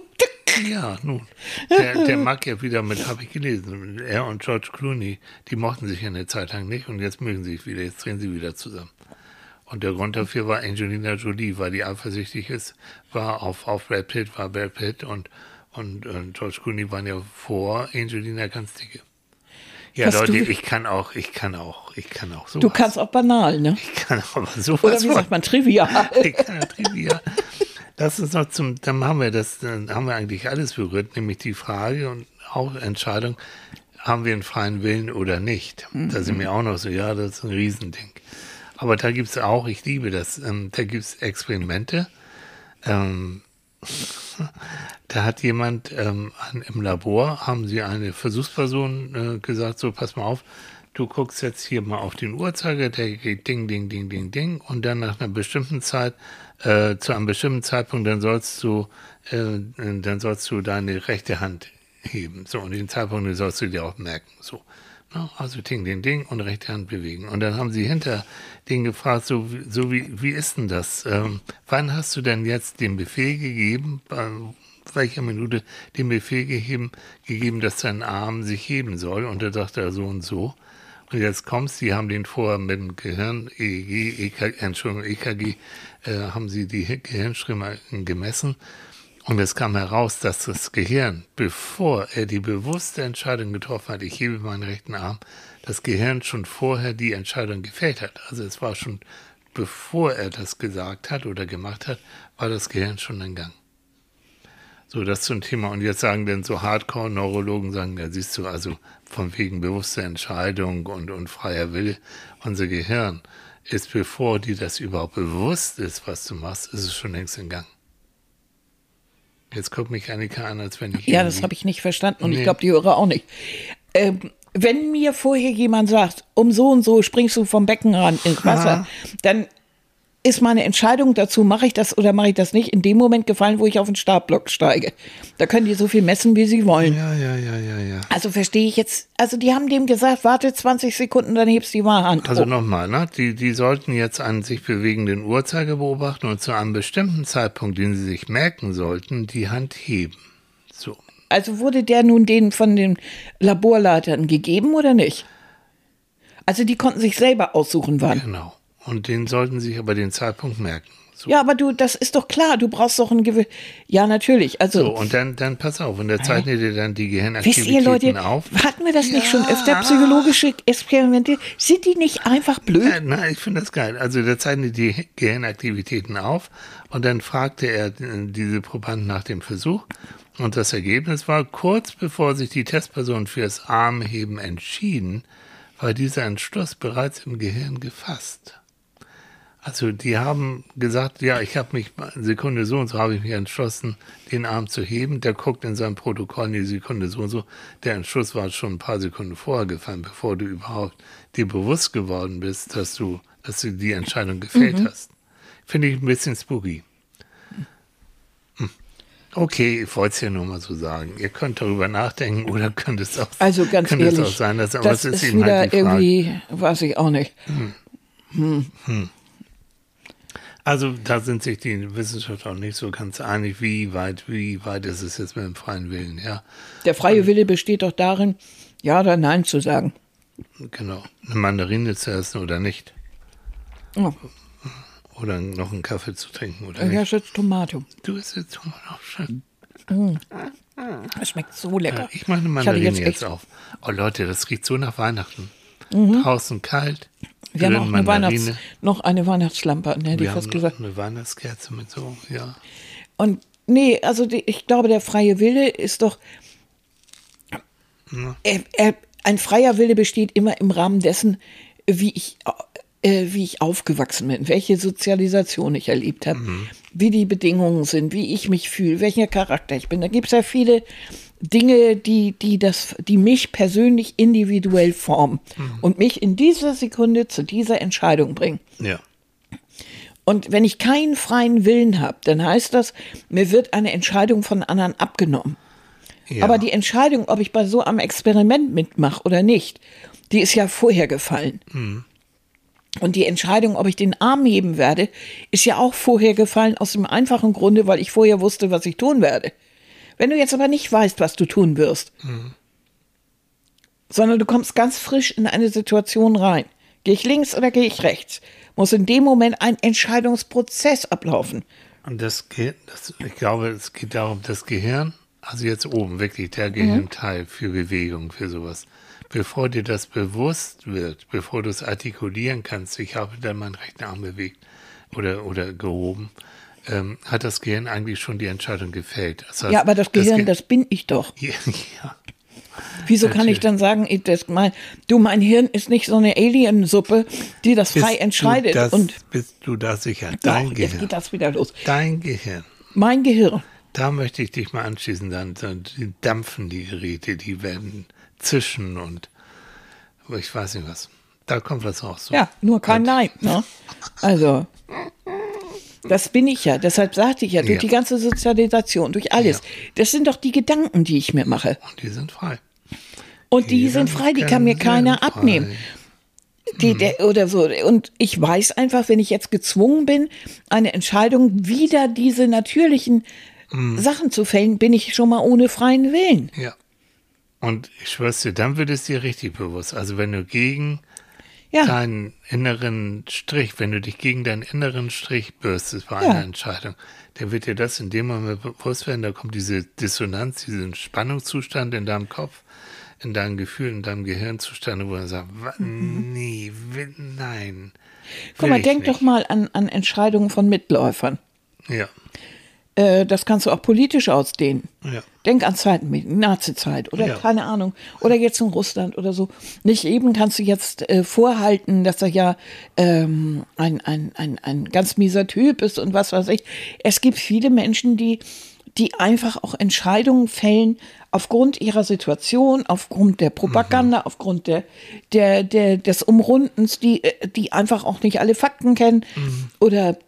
Speaker 3: Ja, nun. Der, der mag ja wieder mit, habe ich gelesen, er und George Clooney, die mochten sich ja eine Zeit lang nicht und jetzt mögen sie sich wieder, jetzt drehen sie wieder zusammen. Und der Grund dafür war Angelina Jolie, weil die eifersüchtig ist, war auf, auf Brad Pitt, war Brad Pitt und, und, und George Clooney waren ja vor Angelina ganz dicke. Ja,
Speaker 2: Was
Speaker 3: Leute, ich kann auch, ich kann auch, ich kann auch so.
Speaker 2: Du kannst auch banal, ne?
Speaker 3: Ich kann aber sowas
Speaker 2: Oder wie sagt man, trivial.
Speaker 3: ich kann ja Trivia. Lass uns noch zum, dann haben wir das, dann haben wir eigentlich alles berührt, nämlich die Frage und auch Entscheidung, haben wir einen freien Willen oder nicht? Da sind wir auch noch so, ja, das ist ein Riesending. Aber da gibt es auch, ich liebe das, ähm, da gibt es Experimente. Ähm, da hat jemand ähm, an, im Labor, haben sie eine Versuchsperson äh, gesagt, so pass mal auf, du guckst jetzt hier mal auf den Uhrzeiger, der geht ding, ding, ding, ding, ding und dann nach einer bestimmten Zeit, äh, zu einem bestimmten Zeitpunkt, dann sollst du, äh, dann sollst du deine rechte Hand heben. So, und den Zeitpunkt den sollst du dir auch merken. So. Also ding, ding, ding und rechte Hand bewegen. Und dann haben sie hinter den gefragt, so, wie- so wie, wie ist denn das? Ähm, wann hast du denn jetzt den Befehl gegeben, bei welcher Minute den Befehl gegeben, gegeben, dass dein Arm sich heben soll? Und da sagt er so und so. Und jetzt kommst, die haben den vorher mit dem Gehirn, EEG, EKG, Entschuldigung, EKG, äh, haben sie die Gehirnströme gemessen. Und es kam heraus, dass das Gehirn, bevor er die bewusste Entscheidung getroffen hat, ich hebe meinen rechten Arm, das Gehirn schon vorher die Entscheidung gefällt hat. Also es war schon, bevor er das gesagt hat oder gemacht hat, war das Gehirn schon in Gang. So, das zum Thema. Und jetzt sagen denn so Hardcore-Neurologen, sagen, ja, siehst du, also von wegen bewusster Entscheidung und, und freier Wille, unser Gehirn ist, bevor dir das überhaupt bewusst ist, was du machst, ist es schon längst in Gang. Jetzt guckt mich Annika an, als wenn ich.
Speaker 2: Ja, das habe ich nicht verstanden und
Speaker 3: Nee.
Speaker 2: ich glaube, die Hörer auch nicht. Ähm, wenn mir vorher jemand sagt, um so und so springst du vom Beckenrand ins Wasser, dann ist meine Entscheidung dazu, mache ich das oder mache ich das nicht, in dem Moment gefallen, wo ich auf den Startblock steige. Da können die so viel messen, wie sie wollen.
Speaker 3: Ja, ja, ja, ja, ja.
Speaker 2: Also verstehe ich jetzt, also die haben dem gesagt, warte 20 Sekunden, dann hebst du die Hand.
Speaker 3: Also
Speaker 2: hoch.
Speaker 3: nochmal, ne? Die, die sollten jetzt einen sich bewegenden Uhrzeiger beobachten und zu einem bestimmten Zeitpunkt, den sie sich merken sollten, die Hand heben. So.
Speaker 2: Also wurde der nun denen von den Laborleitern gegeben oder nicht? Also die konnten sich selber aussuchen, wann.
Speaker 3: Genau. Und den sollten sich aber den Zeitpunkt merken. So.
Speaker 2: Ja, aber du, das ist doch klar, du brauchst doch ein gewiss. Ja, natürlich. Also,
Speaker 3: So, und dann, dann pass auf, und der zeichnet dir dann die
Speaker 2: wisst
Speaker 3: Gehirnaktivitäten
Speaker 2: ihr, Leute,
Speaker 3: auf.
Speaker 2: hatten wir das nicht schon öfter, psychologische Experimente? Sind die nicht einfach blöd?
Speaker 3: Äh, na, ich finde das geil. Also der zeichnet die Gehirnaktivitäten auf und dann fragte er äh, diese Probanden nach dem Versuch. Und das Ergebnis war, kurz bevor sich die Testpersonen fürs Armheben entschieden, war dieser Entschluss bereits im Gehirn gefasst. Also die haben gesagt, ja, ich habe mich Sekunde so und so habe ich mich entschlossen, den Arm zu heben. Der guckt in seinem Protokoll die Sekunde so und so. Der Entschluss war schon ein paar Sekunden vorher gefallen, bevor du überhaupt dir bewusst geworden bist, dass du, dass du die Entscheidung gefällt hast. Finde ich ein bisschen spooky. Hm. Okay, ich wollte es ja nur mal so sagen. Ihr könnt darüber nachdenken oder könnt es auch,
Speaker 2: Also ganz
Speaker 3: könnte
Speaker 2: ehrlich,
Speaker 3: es auch sein, dass,
Speaker 2: das
Speaker 3: aber es
Speaker 2: ist,
Speaker 3: ist eben
Speaker 2: wieder
Speaker 3: halt
Speaker 2: irgendwie, weiß ich auch nicht.
Speaker 3: Also da sind sich die Wissenschaftler auch nicht so ganz einig, wie weit, wie weit ist es jetzt mit dem freien Willen, ja.
Speaker 2: Der freie Wille besteht doch darin, ja oder nein zu sagen.
Speaker 3: Genau. Eine Mandarine zu essen oder nicht.
Speaker 2: Oh,
Speaker 3: Oder noch einen Kaffee zu trinken oder
Speaker 2: ja,
Speaker 3: nicht.
Speaker 2: jetzt Tomate.
Speaker 3: Du isst jetzt schon mal auch schön.
Speaker 2: Das schmeckt so lecker.
Speaker 3: Ja, ich mache eine Mandarine jetzt,
Speaker 2: echt-
Speaker 3: auf. Oh Leute, das riecht so nach Weihnachten. Draußen kalt.
Speaker 2: Wir haben auch eine
Speaker 3: Mandarine.
Speaker 2: Weihnachts-, noch eine Weihnachtslampe, an hätte ich
Speaker 3: Wir haben
Speaker 2: fast
Speaker 3: noch
Speaker 2: gesagt.
Speaker 3: eine Weihnachtskerze mit so, ja.
Speaker 2: Und nee, also die, ich glaube, der freie Wille ist doch. Er, er, ein freier Wille besteht immer im Rahmen dessen, wie ich, äh, wie ich aufgewachsen bin, welche Sozialisation ich erlebt habe, wie die Bedingungen sind, wie ich mich fühle, welcher Charakter ich bin. Da gibt es ja viele Dinge, die, die, das, die mich persönlich individuell formen und mich in dieser Sekunde zu dieser Entscheidung bringen.
Speaker 3: Ja.
Speaker 2: Und wenn ich keinen freien Willen habe, dann heißt das, mir wird eine Entscheidung von anderen abgenommen.
Speaker 3: ja.
Speaker 2: Aber die Entscheidung, ob ich bei so einem Experiment mitmache oder nicht, die ist ja vorher gefallen. Und die Entscheidung, ob ich den Arm heben werde, ist ja auch vorher gefallen aus dem einfachen Grunde, weil ich vorher wusste, was ich tun werde. Wenn du jetzt aber nicht weißt, was du tun wirst, sondern du kommst ganz frisch in eine Situation rein, gehe ich links oder gehe ich rechts, muss in dem Moment ein Entscheidungsprozess ablaufen.
Speaker 3: Und das, das, ich glaube, es geht darum, das Gehirn, also jetzt oben wirklich der
Speaker 2: Mhm.
Speaker 3: Gehirnteil für Bewegung, für sowas. Bevor dir das bewusst wird, bevor du es artikulieren kannst, ich habe dann meinen rechten Arm bewegt oder, oder gehoben, ähm, hat das Gehirn eigentlich schon die Entscheidung gefällt. Das heißt,
Speaker 2: Ja, aber das Gehirn,
Speaker 3: Ge-
Speaker 2: das bin ich doch.
Speaker 3: ja, ja,
Speaker 2: Wieso kann ich
Speaker 3: Natürlich.
Speaker 2: dann sagen, ich, das, mein, du, mein Hirn ist nicht so eine Aliensuppe, die das frei
Speaker 3: Bist
Speaker 2: entscheidet.
Speaker 3: Du das,
Speaker 2: und
Speaker 3: bist du da sicher?
Speaker 2: doch,
Speaker 3: Dein
Speaker 2: jetzt
Speaker 3: Gehirn.
Speaker 2: geht das wieder los.
Speaker 3: Dein Gehirn.
Speaker 2: Mein Gehirn.
Speaker 3: Da möchte ich dich mal anschließen. Dann, dann die dampfen die Geräte, die werden zischen und ich weiß nicht was. Da kommt was raus. So.
Speaker 2: Ja, nur kein Nein. Ne? Also, das bin ich ja. Deshalb sagte ich ja, durch
Speaker 3: Ja.
Speaker 2: die ganze Sozialisation, durch alles.
Speaker 3: Ja.
Speaker 2: Das sind doch die Gedanken, die ich mir mache.
Speaker 3: Und die sind frei.
Speaker 2: Und die
Speaker 3: Die
Speaker 2: sind frei, die kann mir keiner abnehmen. Die, der, oder so. Und ich weiß einfach, wenn ich jetzt gezwungen bin, eine Entscheidung wider diese natürlichen Sachen zu fällen, bin ich schon mal ohne freien Willen.
Speaker 3: Ja. Und ich schwör's dir, dann wird es dir richtig bewusst. Also wenn du gegen
Speaker 2: Ja,
Speaker 3: deinen inneren Strich, wenn du dich gegen deinen inneren Strich bürstest bei
Speaker 2: Ja.
Speaker 3: einer Entscheidung, dann wird dir das in dem Moment bewusst werden, da kommt diese Dissonanz, diesen Spannungszustand in deinem Kopf, in deinem Gefühl, in deinem Gehirnzustand, wo er sagt, "Wa- nee, will, nein.
Speaker 2: Mhm. guck mal, denk
Speaker 3: nicht."
Speaker 2: doch mal an, an Entscheidungen von Mitläufern.
Speaker 3: Ja,
Speaker 2: Äh, das kannst du auch politisch ausdehnen.
Speaker 3: ja.
Speaker 2: Denk an Zeiten wie Nazi-Zeit oder
Speaker 3: Ja.
Speaker 2: keine Ahnung. Oder jetzt in Russland oder so. Nicht eben kannst du jetzt äh, vorhalten, dass er ja ähm, ein, ein, ein, ein ganz mieser Typ ist und was weiß ich. Es gibt viele Menschen, die, die einfach auch Entscheidungen fällen aufgrund ihrer Situation, aufgrund der Propaganda, aufgrund der, der, der, des Umrundens, die, äh, die einfach auch nicht alle Fakten kennen oder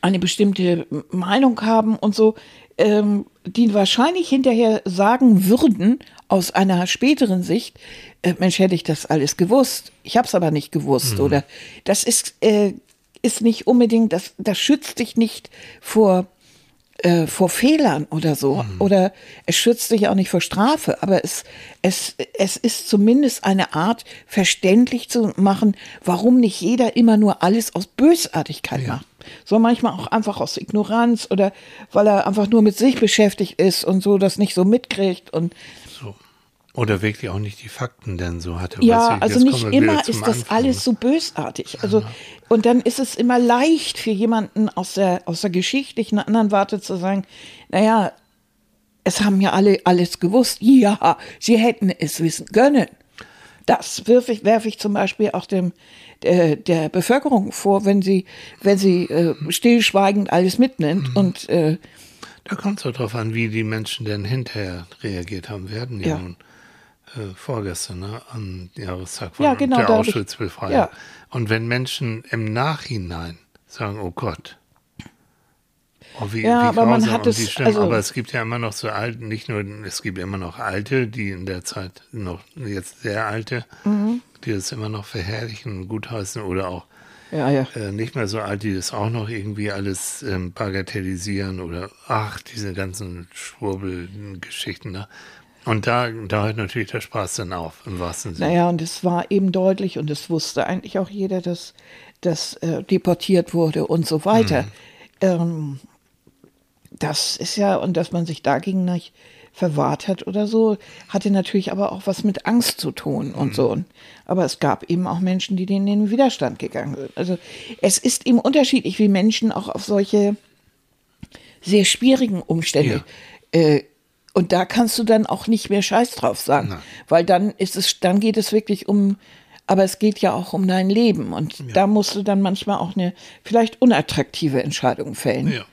Speaker 2: eine bestimmte Meinung haben und so, ähm, die wahrscheinlich hinterher sagen würden, aus einer späteren Sicht, äh, Mensch, hätte ich das alles gewusst. Ich habe es aber nicht gewusst. Oder das ist, äh, ist nicht unbedingt, das, das schützt dich nicht vor, äh, vor Fehlern oder so. Oder es schützt dich auch nicht vor Strafe. Aber es, es, es ist zumindest eine Art, verständlich zu machen, warum nicht jeder immer nur alles aus Bösartigkeit macht. So manchmal auch einfach aus Ignoranz oder weil er einfach nur mit sich beschäftigt ist und so das nicht so mitkriegt. Und.
Speaker 3: Oder wirklich auch nicht die Fakten denn so hatte.
Speaker 2: ja, also nicht immer ist das
Speaker 3: Anfang.
Speaker 2: alles so bösartig. Also, und dann ist es immer leicht für jemanden aus der, aus der geschichtlichen anderen Warte zu sagen, naja, es haben ja alle alles gewusst. Ja, sie hätten es wissen können. Das werfe ich, werfe ich zum Beispiel auch dem, der, der Bevölkerung vor, wenn sie, wenn sie äh, stillschweigend alles mitnimmt
Speaker 3: Mhm.
Speaker 2: und äh,
Speaker 3: Da kommt es doch drauf an, wie die Menschen denn hinterher reagiert haben. Hatten ja,
Speaker 2: Ja.
Speaker 3: nun äh, vorgestern ne, am Jahrestag von
Speaker 2: Ja, genau,
Speaker 3: der Auschwitz-Befreiung.
Speaker 2: ja.
Speaker 3: Und wenn Menschen im Nachhinein sagen, oh Gott, oh, wie,
Speaker 2: Ja,
Speaker 3: wie
Speaker 2: aber man hat
Speaker 3: und
Speaker 2: es-
Speaker 3: schlimm.
Speaker 2: also-
Speaker 3: aber es gibt ja immer noch so alte, nicht nur, es gibt immer noch alte, die in der Zeit noch, jetzt sehr alte,
Speaker 2: Mhm.
Speaker 3: die das immer noch verherrlichen und gutheißen oder auch
Speaker 2: ja, ja.
Speaker 3: äh, nicht mehr so alt, die das auch noch irgendwie alles ähm, bagatellisieren oder ach, diese ganzen Schwurbelgeschichten da. Und da, da hört natürlich der Spaß dann auf, im wahrsten Sinne.
Speaker 2: Naja, und es war eben deutlich und es wusste eigentlich auch jeder, dass das äh, deportiert wurde und so weiter.
Speaker 3: Mhm.
Speaker 2: Ähm, das ist ja, und dass man sich dagegen nicht verwahrt hat oder so, hatte natürlich aber auch was mit Angst zu tun und so. Aber es gab eben auch Menschen, die denen in den Widerstand gegangen sind. Also es ist eben unterschiedlich, wie Menschen auch auf solche sehr schwierigen Umstände. Äh, und da kannst du dann auch nicht mehr Scheiß drauf sagen,
Speaker 3: Nein.
Speaker 2: weil dann ist es, dann geht es wirklich um, aber es geht ja auch um dein Leben und da musst du dann manchmal auch eine vielleicht unattraktive Entscheidung fällen,
Speaker 3: Ja.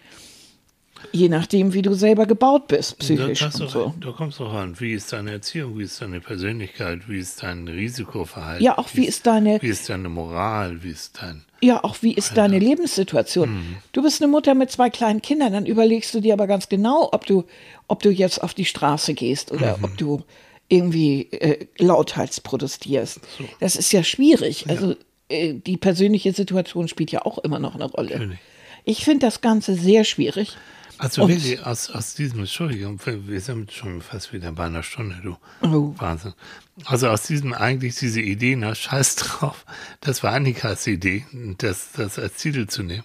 Speaker 2: je nachdem, wie du selber gebaut bist,
Speaker 3: Da,
Speaker 2: psychisch
Speaker 3: du
Speaker 2: und so.
Speaker 3: recht. da kommst du ran. Wie ist deine Erziehung? Wie ist deine Persönlichkeit? Wie ist dein Risikoverhalten?
Speaker 2: Ja, auch wie ist deine,
Speaker 3: Wie ist deine Moral? Wie ist dein.
Speaker 2: Ja, auch wie ist deine Lebenssituation?
Speaker 3: Mhm.
Speaker 2: Du bist eine Mutter mit zwei kleinen Kindern, dann überlegst du dir aber ganz genau, ob du, ob du jetzt auf die Straße gehst oder
Speaker 3: Mhm.
Speaker 2: ob du irgendwie äh, lauthals protestierst. Das ist ja schwierig. Also äh, die persönliche Situation spielt ja auch immer noch eine Rolle.
Speaker 3: Natürlich.
Speaker 2: Ich finde das Ganze sehr schwierig.
Speaker 3: Also
Speaker 2: Und-
Speaker 3: wirklich aus, aus diesem, Entschuldigung, wir sind schon fast wieder bei einer Stunde, du.
Speaker 2: Oh.
Speaker 3: Wahnsinn. Also aus diesem eigentlich diese Idee, na scheiß drauf, das war Annikas Idee, das, das als Titel zu nehmen.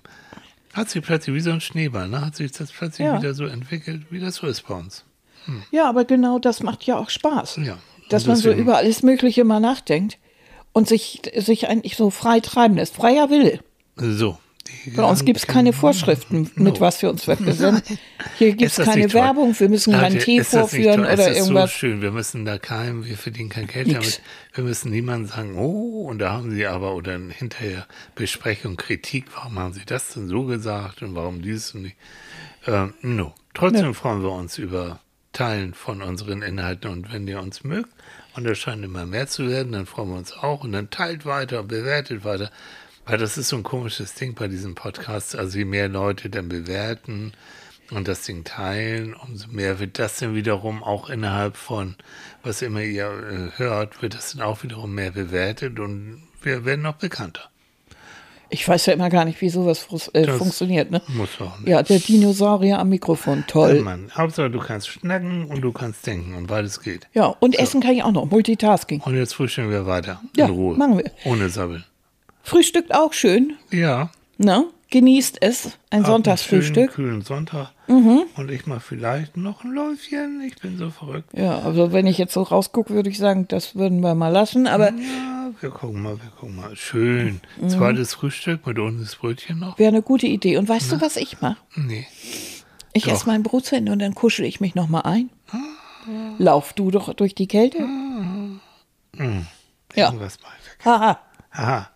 Speaker 3: Hat sich plötzlich wie so ein Schneeball, ne? Hat sich das plötzlich
Speaker 2: Ja.
Speaker 3: wieder so entwickelt, wie das so ist bei uns.
Speaker 2: Ja, aber genau das macht ja auch Spaß.
Speaker 3: Ja.
Speaker 2: Dass man so über alles Mögliche mal nachdenkt und sich, sich eigentlich so frei treiben lässt. Freier Wille.
Speaker 3: So.
Speaker 2: Bei uns gibt es keine Vorschriften, mit
Speaker 3: No.
Speaker 2: was wir uns wegbesinnen. Hier gibt es
Speaker 3: Ist das
Speaker 2: keine? Werbung, wir müssen keinen
Speaker 3: Leute,
Speaker 2: Tee
Speaker 3: ist das nicht
Speaker 2: vorführen oder
Speaker 3: es ist
Speaker 2: irgendwas.
Speaker 3: so schön, wir müssen da keinem, wir verdienen kein Geld
Speaker 2: Nix.
Speaker 3: damit. Wir müssen niemandem sagen, oh, und da haben sie aber, oder hinterher Besprechung, Kritik, warum haben sie das denn so gesagt und warum dieses und nicht. Ähm, no. Trotzdem freuen wir uns über Teilen von unseren Inhalten und wenn ihr uns mögt, und das scheint immer mehr zu werden, dann freuen wir uns auch und dann teilt weiter bewertet weiter. Weil das ist so ein komisches Ding bei diesem Podcast. Also je mehr Leute dann bewerten und das Ding teilen, umso mehr wird das dann wiederum auch innerhalb von, was immer ihr äh, hört, wird das dann auch wiederum mehr bewertet und wir werden noch bekannter.
Speaker 2: Ich weiß ja immer gar nicht, wie sowas äh, funktioniert. Ne?
Speaker 3: Muss auch nicht.
Speaker 2: Ja, der Dinosaurier am Mikrofon, toll.
Speaker 3: Mann, Hauptsache du kannst schnacken und du kannst denken und beides geht.
Speaker 2: Ja, und essen kann ich auch noch, Multitasking.
Speaker 3: Und jetzt frühstücken wir weiter.
Speaker 2: Ja,
Speaker 3: in Ruhe.
Speaker 2: machen wir.
Speaker 3: Ohne Sabbeln.
Speaker 2: Frühstückt auch schön,
Speaker 3: Ja.
Speaker 2: ne? Genießt es, ein
Speaker 3: einen
Speaker 2: Sonntagsfrühstück. Mhm.
Speaker 3: schönen, kühlen Sonntag. Und ich mache vielleicht noch ein Läufchen. Ich bin so verrückt.
Speaker 2: Ja, also wenn ich jetzt so rausgucke, würde ich sagen, das würden wir mal lassen. Aber
Speaker 3: Ja, wir gucken mal, wir gucken mal. Schön.
Speaker 2: Mhm.
Speaker 3: Zweites Frühstück mit uns Brötchen noch?
Speaker 2: wäre eine gute Idee. Und weißt du, was ich mache?
Speaker 3: Nee.
Speaker 2: Ich
Speaker 3: Doch.
Speaker 2: esse mein Brot zu Ende und dann kuschel ich mich noch mal ein. Lauf du doch durch die Kälte. Ja.
Speaker 3: Irgendwas mal weg.
Speaker 2: Haha.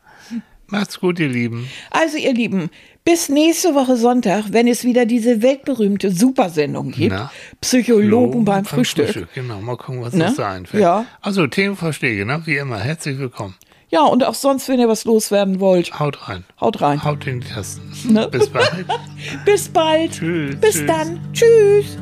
Speaker 3: Macht's gut, ihr Lieben.
Speaker 2: Also ihr Lieben, bis nächste Woche Sonntag, wenn es wieder diese weltberühmte Supersendung gibt.
Speaker 3: Na?
Speaker 2: Psychologen beim Frühstück.
Speaker 3: Genau, mal gucken, was
Speaker 2: Ne?
Speaker 3: uns da einfällt.
Speaker 2: Ja.
Speaker 3: Also Themenvorschläge, ne? wie immer. Herzlich willkommen.
Speaker 2: Ja, und auch sonst, wenn ihr was loswerden wollt,
Speaker 3: Haut rein.
Speaker 2: haut rein.
Speaker 3: Haut in die Tasten.
Speaker 2: Ne?
Speaker 3: Bis bald.
Speaker 2: Bis bald.
Speaker 3: Tschüss,
Speaker 2: Bis
Speaker 3: tschüss.
Speaker 2: dann. Tschüss.